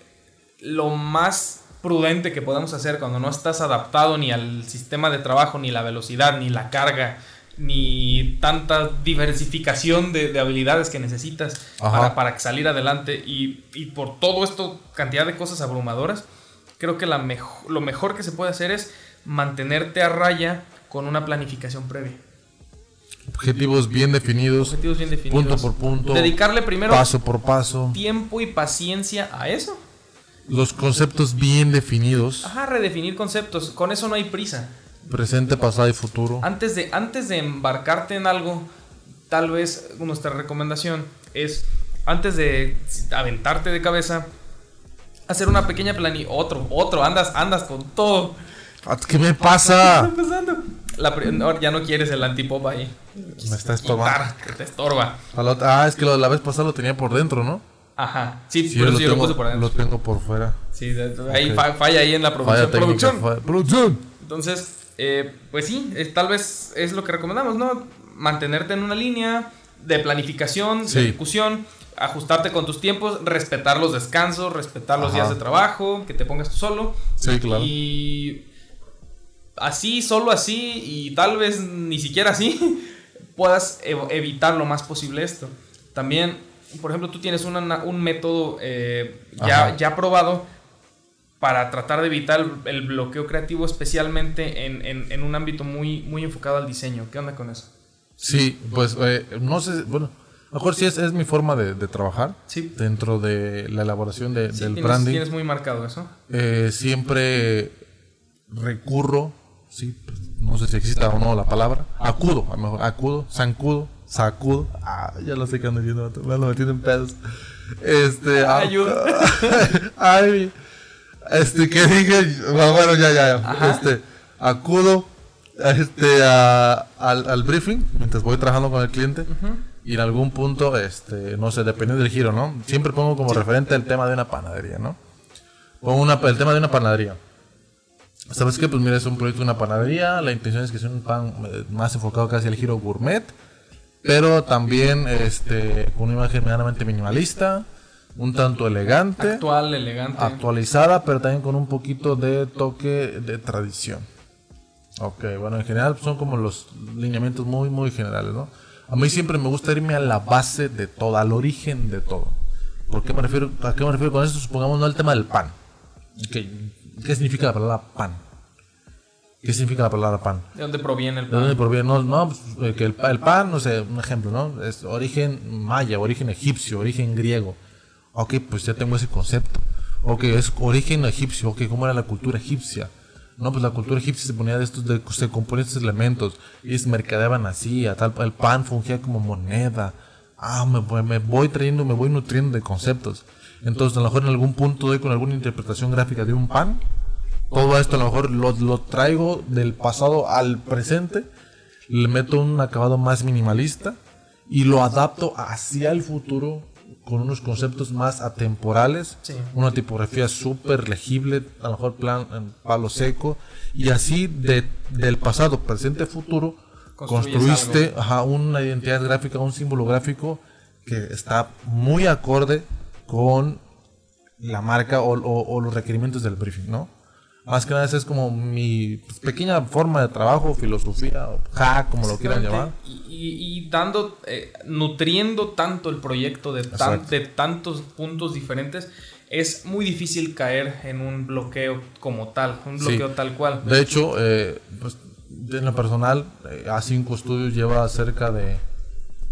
lo más prudente que podemos hacer cuando no estás adaptado ni al sistema de trabajo, ni la velocidad, ni la carga, ni tanta diversificación de, de habilidades que necesitas para, para salir adelante y, y por todo esto, cantidad de cosas abrumadoras, creo que la mejo- lo mejor que se puede hacer es mantenerte a raya con una planificación previa.
Objetivos bien definidos,
Objetivos bien definidos.
punto por punto,
Dedicarle primero
paso por paso.
tiempo y paciencia a eso.
Los conceptos bien definidos,
Ajá, redefinir conceptos. Con eso no hay prisa.
presente, pasado y futuro.
Antes de, antes de embarcarte en algo, tal vez nuestra recomendación es, antes de aventarte de cabeza, hacer una pequeña plani... Otro, otro, andas, andas con todo.
Ah, ¿Qué me pasa?
¿Qué está pasando? La no, ya no quieres el antipop ahí.
Me está estorbando.
Que te estorba.
Ah, es que lo de la vez pasada lo tenía por dentro, ¿no?
Ajá. Sí,
Sí,
por eso yo lo
tengo,
puse por adentro.
lo tengo por fuera.
Sí, ahí fa- falla ahí en la
Falla
producción.
técnica.
Producción.
falla- ¡Producción!
Entonces, eh, pues sí, tal vez es lo que recomendamos, ¿no? Mantenerte en una línea de planificación,
Sí.
de ejecución, ajustarte con tus tiempos, respetar los descansos, respetar los
Ajá.
días de trabajo, que te pongas tú solo.
Sí, claro.
Y así, solo así, y tal vez ni siquiera así, puedas ev- evitar lo más posible esto. También, por ejemplo, tú tienes una- un método eh, ya, ya probado para tratar de evitar el, el bloqueo creativo, especialmente en, en- en un ámbito muy, muy enfocado al diseño. ¿Qué onda con eso?
Sí, pues eh, no sé, bueno, mejor sí es, es mi forma de, de trabajar
Sí.
dentro de la elaboración de-
Sí,
del
tienes,
branding.
tienes muy marcado eso.
Eh, siempre recurro sí, pues, no sé si exista o no la palabra, acudo, a lo mejor, acudo, zancudo, sacudo, ah, ya lo sé que ando diciendo, me lo metí en pedos. Este, ah,
Ayuda.
ay, este, que dije, bueno, bueno, ya, ya, ya,
Ajá.
este, acudo, este, a- al, al briefing, mientras voy trabajando con el cliente, y en algún punto, este, no sé, dependiendo del giro, ¿no? Siempre pongo como referente el tema de una panadería, ¿no? Pongo una, el tema de una panadería. ¿Sabes qué? Pues mira, es un proyecto de una panadería. La intención es que sea un pan eh, más enfocado casi al giro gourmet. Pero también este, con una imagen medianamente minimalista. Un tanto elegante.
Actual, elegante.
actualizada, pero también con un poquito de toque de tradición. Ok, bueno, en general son como los lineamientos muy, muy generales, ¿no? A mí siempre me gusta irme a la base de todo, al origen de todo. ¿Por qué me refiero, ¿A qué me refiero con esto? Supongamos no el tema del pan. ¿Qué significa la palabra pan? ¿Qué significa la palabra pan?
¿De dónde proviene el
¿De dónde
pan?
proviene? No, no, pues, eh, que el, pa- el pan, no sé, un ejemplo, ¿no? Es origen maya, origen egipcio, origen griego. Ok, pues ya tengo ese concepto. Ok, es origen egipcio. Ok, ¿cómo era la cultura egipcia? No, pues la cultura egipcia se ponía de estos, de, se componía estos elementos. Y se mercadeaban así, el pan fungía como moneda. Ah, me, me voy trayendo, me voy nutriendo de conceptos. Entonces, a lo mejor en algún punto doy con alguna interpretación gráfica de un pan. Todo esto a lo mejor lo, lo traigo del pasado al presente, le meto un acabado más minimalista y lo adapto hacia el futuro con unos conceptos más atemporales,
Sí.
una tipografía súper legible, a lo mejor plan en palo seco, y así de, del pasado, presente, futuro, construiste ajá, una identidad gráfica, un símbolo gráfico que está muy acorde con la marca o, o- o los requerimientos del briefing, ¿no? Más que nada esa es como mi pues, pequeña forma de trabajo, filosofía, o hack, como lo quieran llamar.
Y, y- y dando, eh, nutriendo tanto el proyecto de, tan- de tantos puntos diferentes, es muy difícil caer en un bloqueo como tal, un
Sí.
bloqueo tal cual.
De hecho, eh, pues, en lo personal, eh, A5 Studios lleva cerca de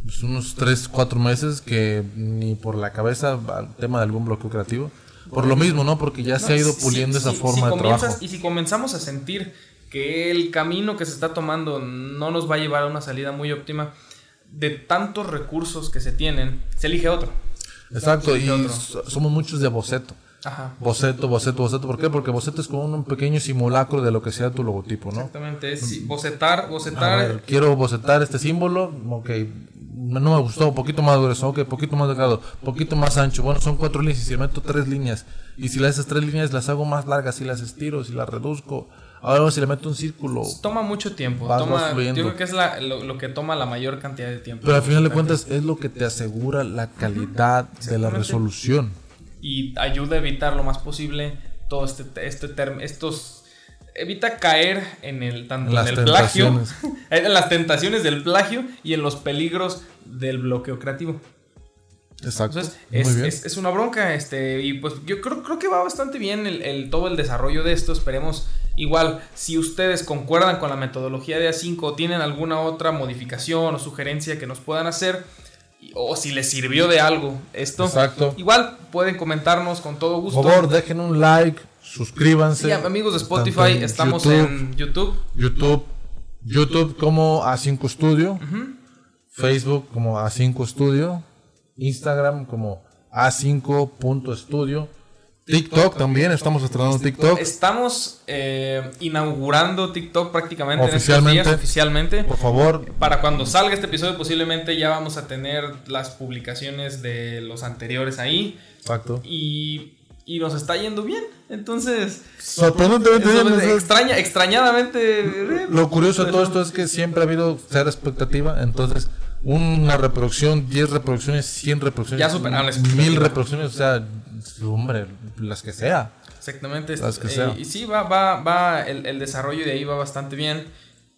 pues, unos 3, 4 meses que ni por la cabeza va el tema de algún bloqueo creativo. Por lo mismo, ¿no? Porque ya se ha ido puliendo
si-
esa
si
forma de trabajo.
Y si comenzamos a sentir que el camino que se está tomando no nos va a llevar a una salida muy óptima, de tantos recursos que se tienen, se elige otro.
Exacto, y
otro.
somos muchos de boceto.
Ajá.
Boceto, boceto, boceto. ¿Por qué? Porque boceto es como un pequeño simulacro de lo que sea tu logotipo, ¿no?
Exactamente, es bocetar,
A
bocetar.
ver, quiero bocetar este símbolo, ok, no me gustó, un poquito más grueso, ok, poquito más delgado, poquito más ancho, bueno, son cuatro líneas y si le meto tres líneas, y si las esas tres líneas las hago más largas, si las estiro, si las reduzco, ahora si le meto un círculo,
Toma mucho tiempo. Toma, yo creo que es la- lo, lo que toma la mayor cantidad de tiempo.
pero al final de cuentas es lo que te asegura la calidad de la resolución.
y ayuda a evitar lo más posible todo este, este term- estos evita caer en el tanto
las
en el plagio
tentaciones.
en las tentaciones del plagio y en los peligros del bloqueo creativo
Exacto.
entonces
Muy
es,
bien.
es- es una bronca este y pues yo creo, creo que va bastante bien el, el- todo el desarrollo de esto esperemos igual si ustedes concuerdan con la metodología de A5 o tienen alguna otra modificación o sugerencia que nos puedan hacer o si les sirvió de algo esto
Exacto.
igual pueden comentarnos con todo gusto
Por favor, dejen un like, suscríbanse.
Sí, amigos de Spotify,
en
estamos
YouTube,
en YouTube.
YouTube, YouTube como A5 Studio, Facebook como A5 Studio, Instagram como A5.studio, TikTok también, estamos estrenando TikTok.
Estamos eh, inaugurando TikTok prácticamente en
Oficialmente.
días, oficialmente.
Por favor,
Para cuando salga este episodio, posiblemente ya vamos a tener las publicaciones de los anteriores ahí.
exacto.
Y, y nos está yendo bien. Entonces,
Sorprendentemente
es extraña, extrañadamente. eh,
Lo curioso de todo esto es que siempre ha habido cero expectativa, entonces una reproducción, 10 reproducciones, 100 reproducciones,
Ya superaron la expectativa.
mil reproducciones, o sea, hombre, las que sea.
Exactamente.
Las que
eh,
sea.
y sí, va, va, va, el, el desarrollo de ahí va bastante bien.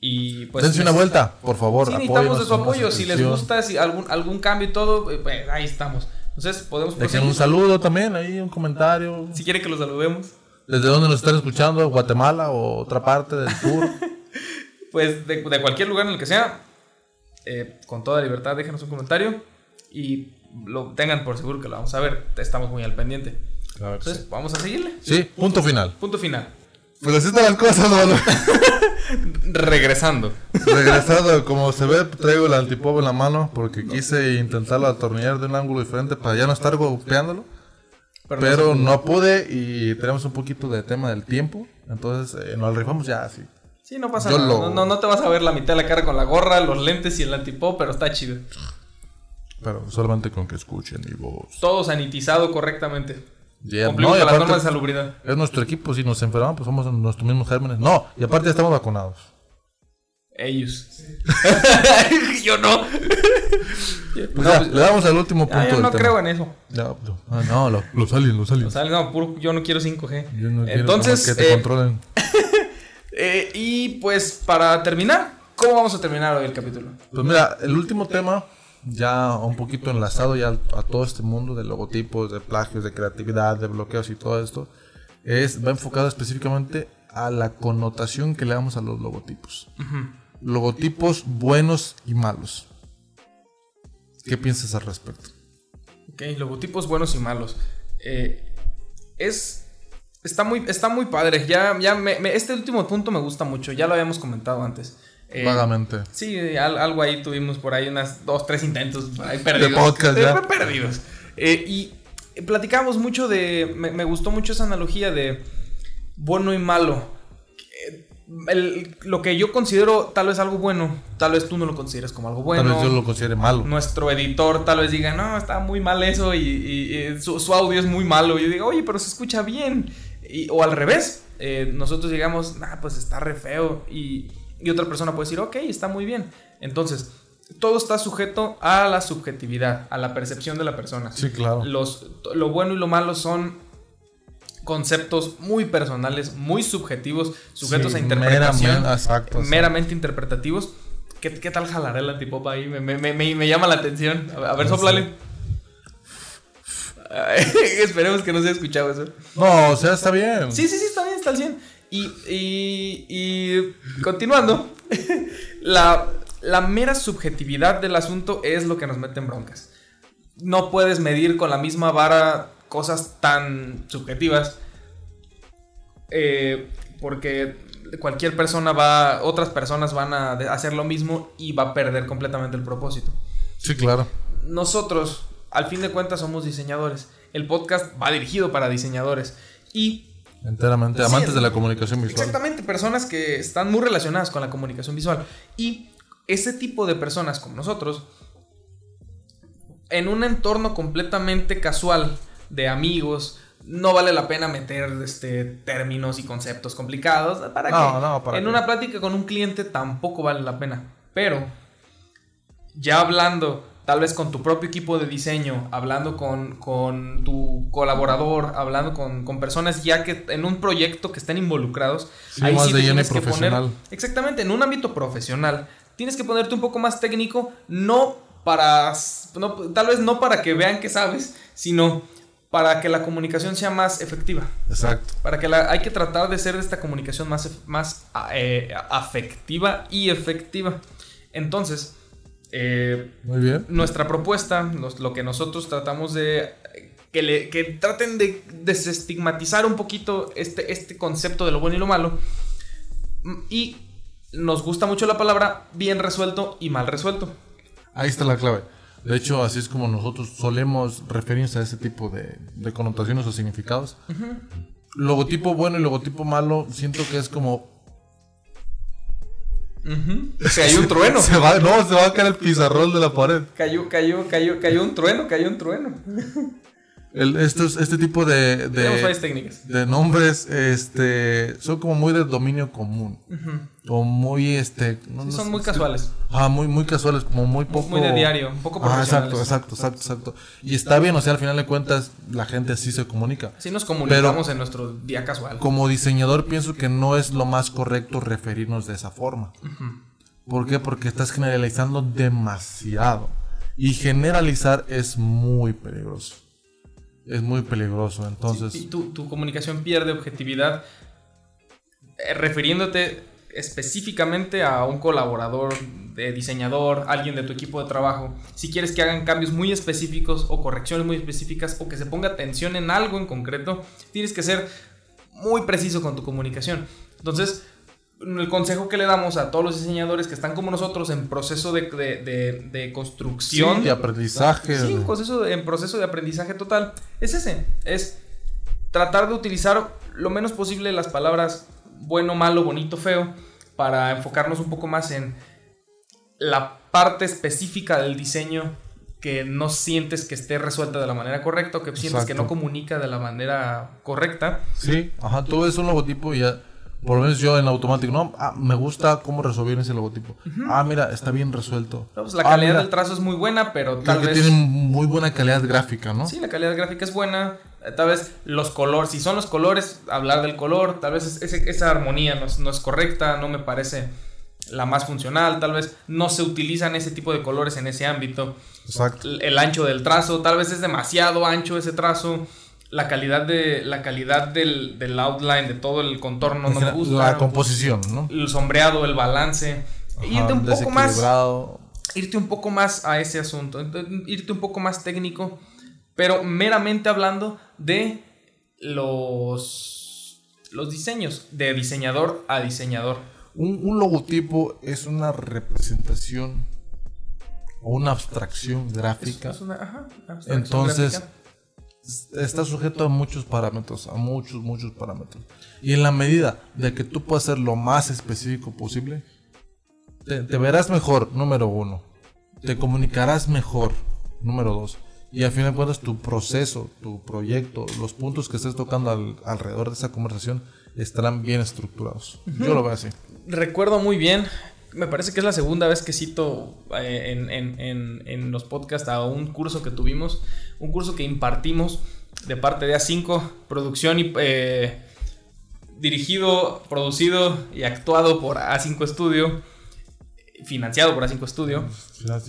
Y pues.
Dense una vuelta, por favor.
Sí, necesitamos de su apoyo. Si les gusta, si algún, algún cambio y todo, eh, pues ahí estamos. Entonces, podemos
Dejen un saludo también, ahí un comentario.
Si quiere que los saludemos.
¿Desde dónde nos están escuchando? ¿Guatemala o otra parte del sur?
Pues de, de cualquier lugar en el que sea, eh, con toda libertad, déjenos un comentario y lo tengan por seguro que lo vamos a ver. Estamos muy al pendiente.
Claro
Entonces, vamos a seguirle.
sí. Sí, punto final.
Punto final.
Pero así están las cosas, mano.
Regresando.
Regresado, como se ve, traigo el antipop en la mano porque quise intentarlo atornillar de un ángulo diferente para ya no estar golpeándolo. Pero, no pude y tenemos un poquito de tema del tiempo. Entonces eh, nos rifamos ya así.
Sí, no pasa nada. No, no, no, te vas a ver la mitad de la cara con la gorra, los lentes y el antipop, pero está chido.
Pero solamente con que escuchen mi voz.
Todo sanitizado correctamente. Cumplimos no, las normas de salubridad.
Es nuestro equipo, si nos enfermamos, pues somos nuestros mismos gérmenes. No, y aparte estamos vacunados.
Ellos. yo no.
Pues no, pues, le damos al último punto.
yo no creo en eso.
No, ah, no, lo, los aliens, los aliens.
Los no, puro, yo no quiero 5G.
Yo no Entonces, que te eh, controlen.
eh, y pues para terminar, ¿cómo vamos a terminar hoy el capítulo?
Pues mira, el último tema ya un poquito enlazado ya a todo este mundo de logotipos, de plagios, de creatividad, de bloqueos y todo esto, es, va enfocado específicamente a la connotación que le damos a los logotipos. Logotipos buenos y malos. ¿Qué piensas al respecto?
Ok, logotipos buenos y malos. Eh, es. Está muy, está muy padre. Ya, ya este último punto me gusta mucho. Ya lo habíamos comentado antes.
Eh, Vagamente.
Sí, algo ahí tuvimos por ahí, unas dos, tres intentos ahí perdidos.
De podcast, ya.
Perdidos. Eh, y platicamos mucho de. Me, gustó mucho esa analogía de bueno y malo. lo que yo considero tal vez algo bueno, tal vez tú no lo consideres como algo bueno.
Tal vez yo lo considere malo.
Nuestro editor tal vez diga, no, está muy mal eso y, su, audio es muy malo. Y yo digo, oye, pero se escucha bien. o al revés, eh, nosotros digamos, nah, pues está re feo. Y y otra persona puede decir, ok, está muy bien. Entonces, todo está sujeto a la subjetividad, a la percepción de la persona.
Sí, claro.
Los, lo bueno y lo malo son conceptos muy personales, muy subjetivos, sujetos a interpretación. Meramente, interpretativos. ¿Qué, tal jalaré el antipop ahí? Me, llama la atención. A, ver, soplale. Esperemos que no se haya escuchado eso.
No, o sea, está bien.
Sí, sí, sí, está bien, está al 100. Y, continuando, la, mera subjetividad del asunto es lo que nos mete en broncas. No puedes medir con la misma vara cosas tan subjetivas. Eh, porque cualquier persona va, otras personas van a hacer lo mismo y va a perder completamente el propósito.
Sí, claro.
Nosotros, al fin de cuentas, somos diseñadores. El podcast va dirigido para diseñadores. Y
Enteramente, amantes de la comunicación visual.
Exactamente, personas que están muy relacionadas con la comunicación visual. Y ese tipo de personas como nosotros, en un entorno completamente casual de amigos, no vale la pena meter este, términos y conceptos complicados. ¿Para qué? en una plática con un cliente tampoco vale la pena. Pero, ya hablando tal vez con tu propio equipo de diseño, hablando con, tu colaborador, hablando con, personas ya que en un proyecto que estén involucrados,
ahí sí tienes que poner,
exactamente, en un ámbito profesional, tienes que ponerte un poco más técnico, no para, tal vez no para que vean que sabes, sino para que la comunicación sea más efectiva.
Exacto.
Para que la, hay que tratar de ser esta comunicación más, más eh, afectiva y efectiva. Entonces, eh,
Muy bien.
Nuestra propuesta, lo que nosotros tratamos de. Que, le, que traten de desestigmatizar un poquito este, este concepto de lo bueno y lo malo. Y nos gusta mucho la palabra bien resuelto y mal resuelto.
Ahí está la clave. De hecho, así es como nosotros solemos referirnos a ese tipo de, de connotaciones o significados. Logotipo bueno y logotipo malo, siento que es como
se cayó un trueno.
se va, no, se va a caer el pizarrón de la pared.
Cayó, cayó, cayó, cayó un trueno, cayó un trueno.
El, estos, este tipo de,
de,
de, nombres este, son como muy de dominio común. O muy, este...
son muy casuales.
Ah, muy, muy casuales, como muy poco...
Muy de diario, un poco Ah,
exacto, exacto, exacto, exacto. Y está bien, o sea, al final de cuentas, la gente así se comunica.
Sí nos comunicamos en nuestro día casual.
Como diseñador pienso que no es lo más correcto referirnos de esa forma. ¿Por qué? Porque estás generalizando demasiado. Y generalizar es muy peligroso es muy peligroso. Entonces.
y tu, tu, comunicación pierde objetividad eh, refiriéndote específicamente a un colaborador, de diseñador, alguien de tu equipo de trabajo. Si quieres que hagan cambios muy específicos o correcciones muy específicas o que se ponga atención en algo en concreto, tienes que ser muy preciso con tu comunicación. Entonces, el consejo que le damos a todos los diseñadores que están como nosotros en proceso de, de, de, construcción.
Sí, de aprendizaje.
Sí, en proceso, en proceso de aprendizaje total. Es ese. Es tratar de utilizar lo menos posible las palabras bueno, malo, bonito, feo, para enfocarnos un poco más en la parte específica del diseño que no sientes que esté resuelta de la manera correcta o que sientes que no comunica de la manera correcta.
Sí, ajá, tú ves un logotipo y ya, por lo menos yo en automático, no, ah, me gusta cómo resolvieron ese logotipo. Ah, mira, está bien resuelto.
Pues la calidad ah, del trazo es muy buena, pero tal vez...
tiene muy buena calidad gráfica, ¿no?
Sí, la calidad gráfica es buena, tal vez los colores, si son los colores, hablar del color, tal vez esa armonía no es, correcta, no me parece la más funcional, tal vez no se utilizan ese tipo de colores en ese ámbito. Exacto. El ancho del trazo, tal vez es demasiado ancho ese trazo. La calidad de la calidad del, outline, de todo el contorno no me gusta.
La composición, ¿no?
El sombreado, el balance. irte un poco más. Irte un poco más a ese asunto. Irte un poco más técnico pero meramente hablando de los, los diseños, de diseñador a diseñador.
Un, logotipo es una representación o una abstracción gráfica. Entonces, está sujeto a muchos parámetros, a muchos, muchos parámetros. Y en la medida de que tú puedas ser lo más específico posible, te verás mejor, número uno. Te comunicarás mejor, número dos y al final de cuentas tu proceso, tu proyecto, los puntos que estés tocando alrededor de esa conversación estarán bien estructurados. Yo lo veo así.
Recuerdo muy bien, me parece que es la segunda vez que cito eh, en, los podcasts a un curso que tuvimos, un curso que impartimos de parte de A5, producción y... Eh, dirigido, producido y actuado por A5 Studio financiado por A5 Studio.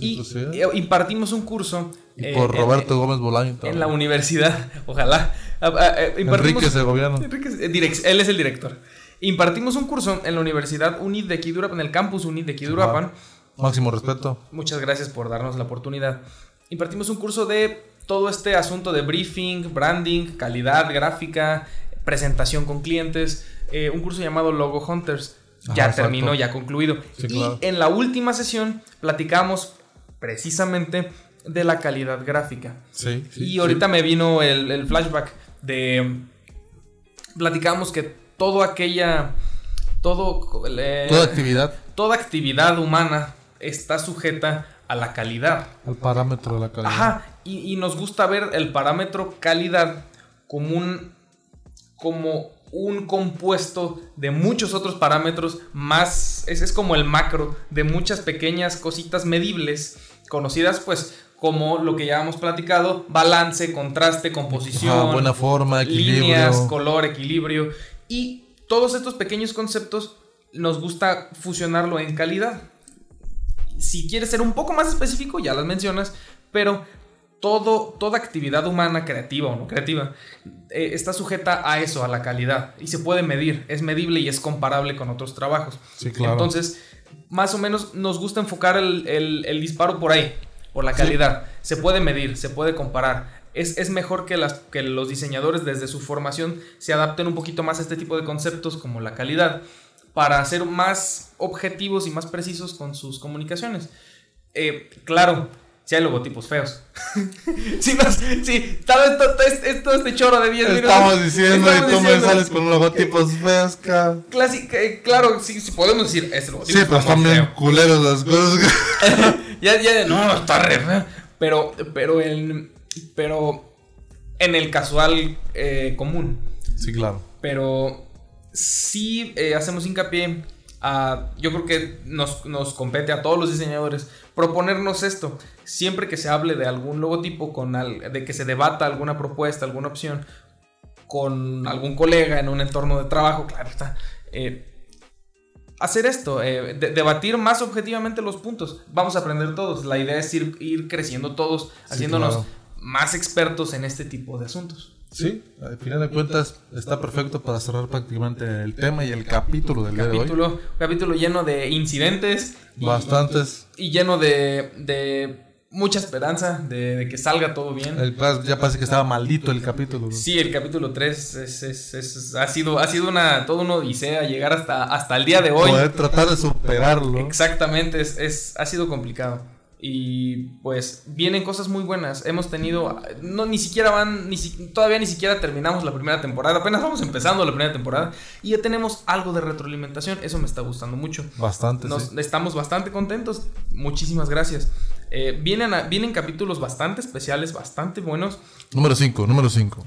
y impartimos un curso.
Y por eh, Roberto Gómez Bolaño.
En la universidad, ojalá.
Ah, ah, eh, Enrique Segoviano.
Eh, él es el director. Impartimos un curso en la Universidad UNID de Quidurapan, en el campus UNID de Quidurapan.
Máximo respeto.
Muchas gracias por darnos la oportunidad. Impartimos un curso de todo este asunto de briefing, branding, calidad gráfica, presentación con clientes. un curso llamado Logo Hunters ya terminó, ya concluido. y en la última sesión platicamos precisamente de la calidad gráfica.
Sí,
y ahorita me vino el, flashback de... Platicamos que todo aquella... Todo,
toda actividad.
Toda actividad humana está sujeta a la calidad.
Al parámetro de la calidad.
Ajá, y, y nos gusta ver el parámetro calidad como un... como un compuesto de muchos otros parámetros más, ese es como el macro de muchas pequeñas cositas medibles, conocidas pues como lo que ya hemos platicado, balance, contraste, composición,
buena forma, equilibrio. líneas,
color, equilibrio y todos estos pequeños conceptos nos gusta fusionarlo en calidad. Si quieres ser un poco más específico, ya las mencionas, pero todo, toda actividad humana, creativa o no creativa, eh, está sujeta a eso, a la calidad. Y se puede medir, es medible y es comparable con otros trabajos.
Sí, claro.
Entonces, más o menos nos gusta enfocar el, disparo por ahí, por la calidad. Se puede medir, se puede comparar. Es, es mejor que, las, que los diseñadores desde su formación se adapten un poquito más a este tipo de conceptos como la calidad para ser más objetivos y más precisos con sus comunicaciones. Eh, claro, si hay logotipos feos. sí, no, sí, tal vez esto, este choro de 10
minutos. Estamos diciendo y tú me sales con logotipos feos, cabrón.
Eh, claro, sí, sí, podemos decir este
logotipo. Sí, pero están bien culeros las cosas.
ya, ya, no, está re feo. Pero, pero, en, pero en el casual eh, común.
Sí, claro.
Pero sí eh, hacemos hincapié a, yo creo que nos, nos compete a todos los diseñadores proponernos esto. Siempre que se hable de algún logotipo, con de que se debata alguna propuesta, alguna opción con algún colega en un entorno de trabajo, claro está. Eh, hacer esto, eh, debatir más objetivamente los puntos. Vamos a aprender todos. La idea es ir, ir creciendo todos, haciéndonos más expertos en este tipo de asuntos.
Sí, al final de cuentas está perfecto para cerrar prácticamente el tema y el capítulo del
capítulo, día de hoy. Capítulo lleno de incidentes.
Bastantes.
Y, lleno de, de mucha esperanza de, que salga todo bien.
ya parece que estaba maldito el capítulo.
Sí, el capítulo 3 es, ha sido, ha sido una, todo una odisea llegar hasta, hasta el día de hoy.
Poder tratar de superarlo.
Exactamente, es, ha sido complicado. Y pues vienen cosas muy buenas. Hemos tenido, no ni siquiera van, ni todavía ni siquiera terminamos la primera temporada. Apenas vamos empezando la primera temporada y ya tenemos algo de retroalimentación. Eso me está gustando mucho.
Bastante.
Estamos bastante contentos. Muchísimas gracias. Eh, vienen, vienen capítulos bastante especiales, bastante buenos.
Número 5, número 5.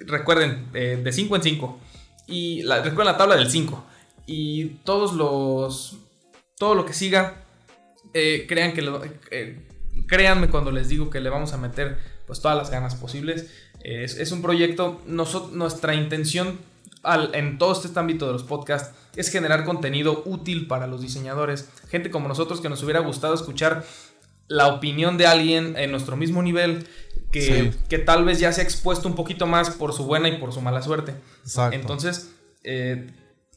Recuerden, de 5 en 5. Y la, recuerden la tabla del 5. Y todos los. Todo lo que siga eh, crean que eh, créanme cuando les digo que le vamos a meter pues todas las ganas posibles. es, un proyecto, nuestra intención en todo este ámbito de los podcasts es generar contenido útil para los diseñadores. Gente como nosotros que nos hubiera gustado escuchar la opinión de alguien en nuestro mismo nivel que, que, tal vez ya se ha expuesto un poquito más por su buena y por su mala suerte. Entonces, eh,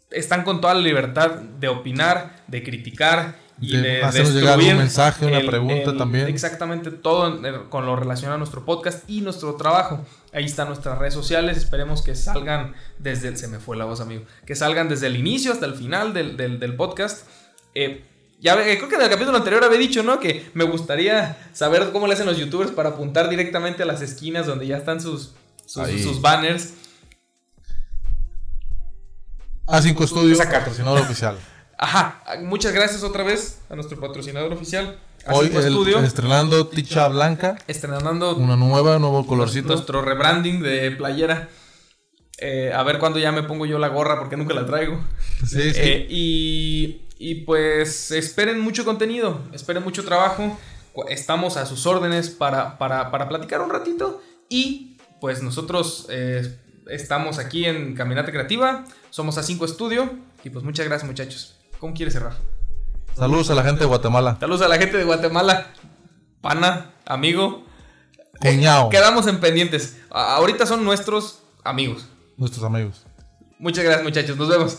están con toda la libertad de opinar, de criticar y de,
hacernos llegar un mensaje, una pregunta también.
Exactamente todo con lo relacionado a nuestro podcast y nuestro trabajo. Ahí están nuestras redes sociales. Esperemos que salgan desde el. Se me fue la voz, amigo. Que salgan desde el inicio hasta el final del, del, podcast. Eh, ya creo que en el capítulo anterior había dicho, ¿no? Que me gustaría saber cómo le hacen los youtubers para apuntar directamente a las esquinas donde ya están sus, sus, sus banners.
A5 Studios, patrocinador oficial.
Ajá, muchas gracias otra vez a nuestro patrocinador oficial.
Hoy el, estrenando Ticha Blanca.
Estrenando
una nueva, nuevo colorcito.
Nuestro rebranding de playera. Eh, a ver cuándo ya me pongo yo la gorra porque nunca la traigo. Sí, sí. Eh, y, y, pues esperen mucho contenido, esperen mucho trabajo. Estamos a sus órdenes para, para, para platicar un ratito. Y pues nosotros eh, estamos aquí en Caminata Creativa. Somos A5 Estudio. Y pues muchas gracias muchachos. ¿Cómo quieres cerrar?
Saludos a la gente de Guatemala.
Saludos a la gente de Guatemala. Pana, amigo.
Cuñado.
quedamos en pendientes. ahorita son nuestros amigos.
Nuestros amigos.
Muchas gracias, muchachos. Nos vemos.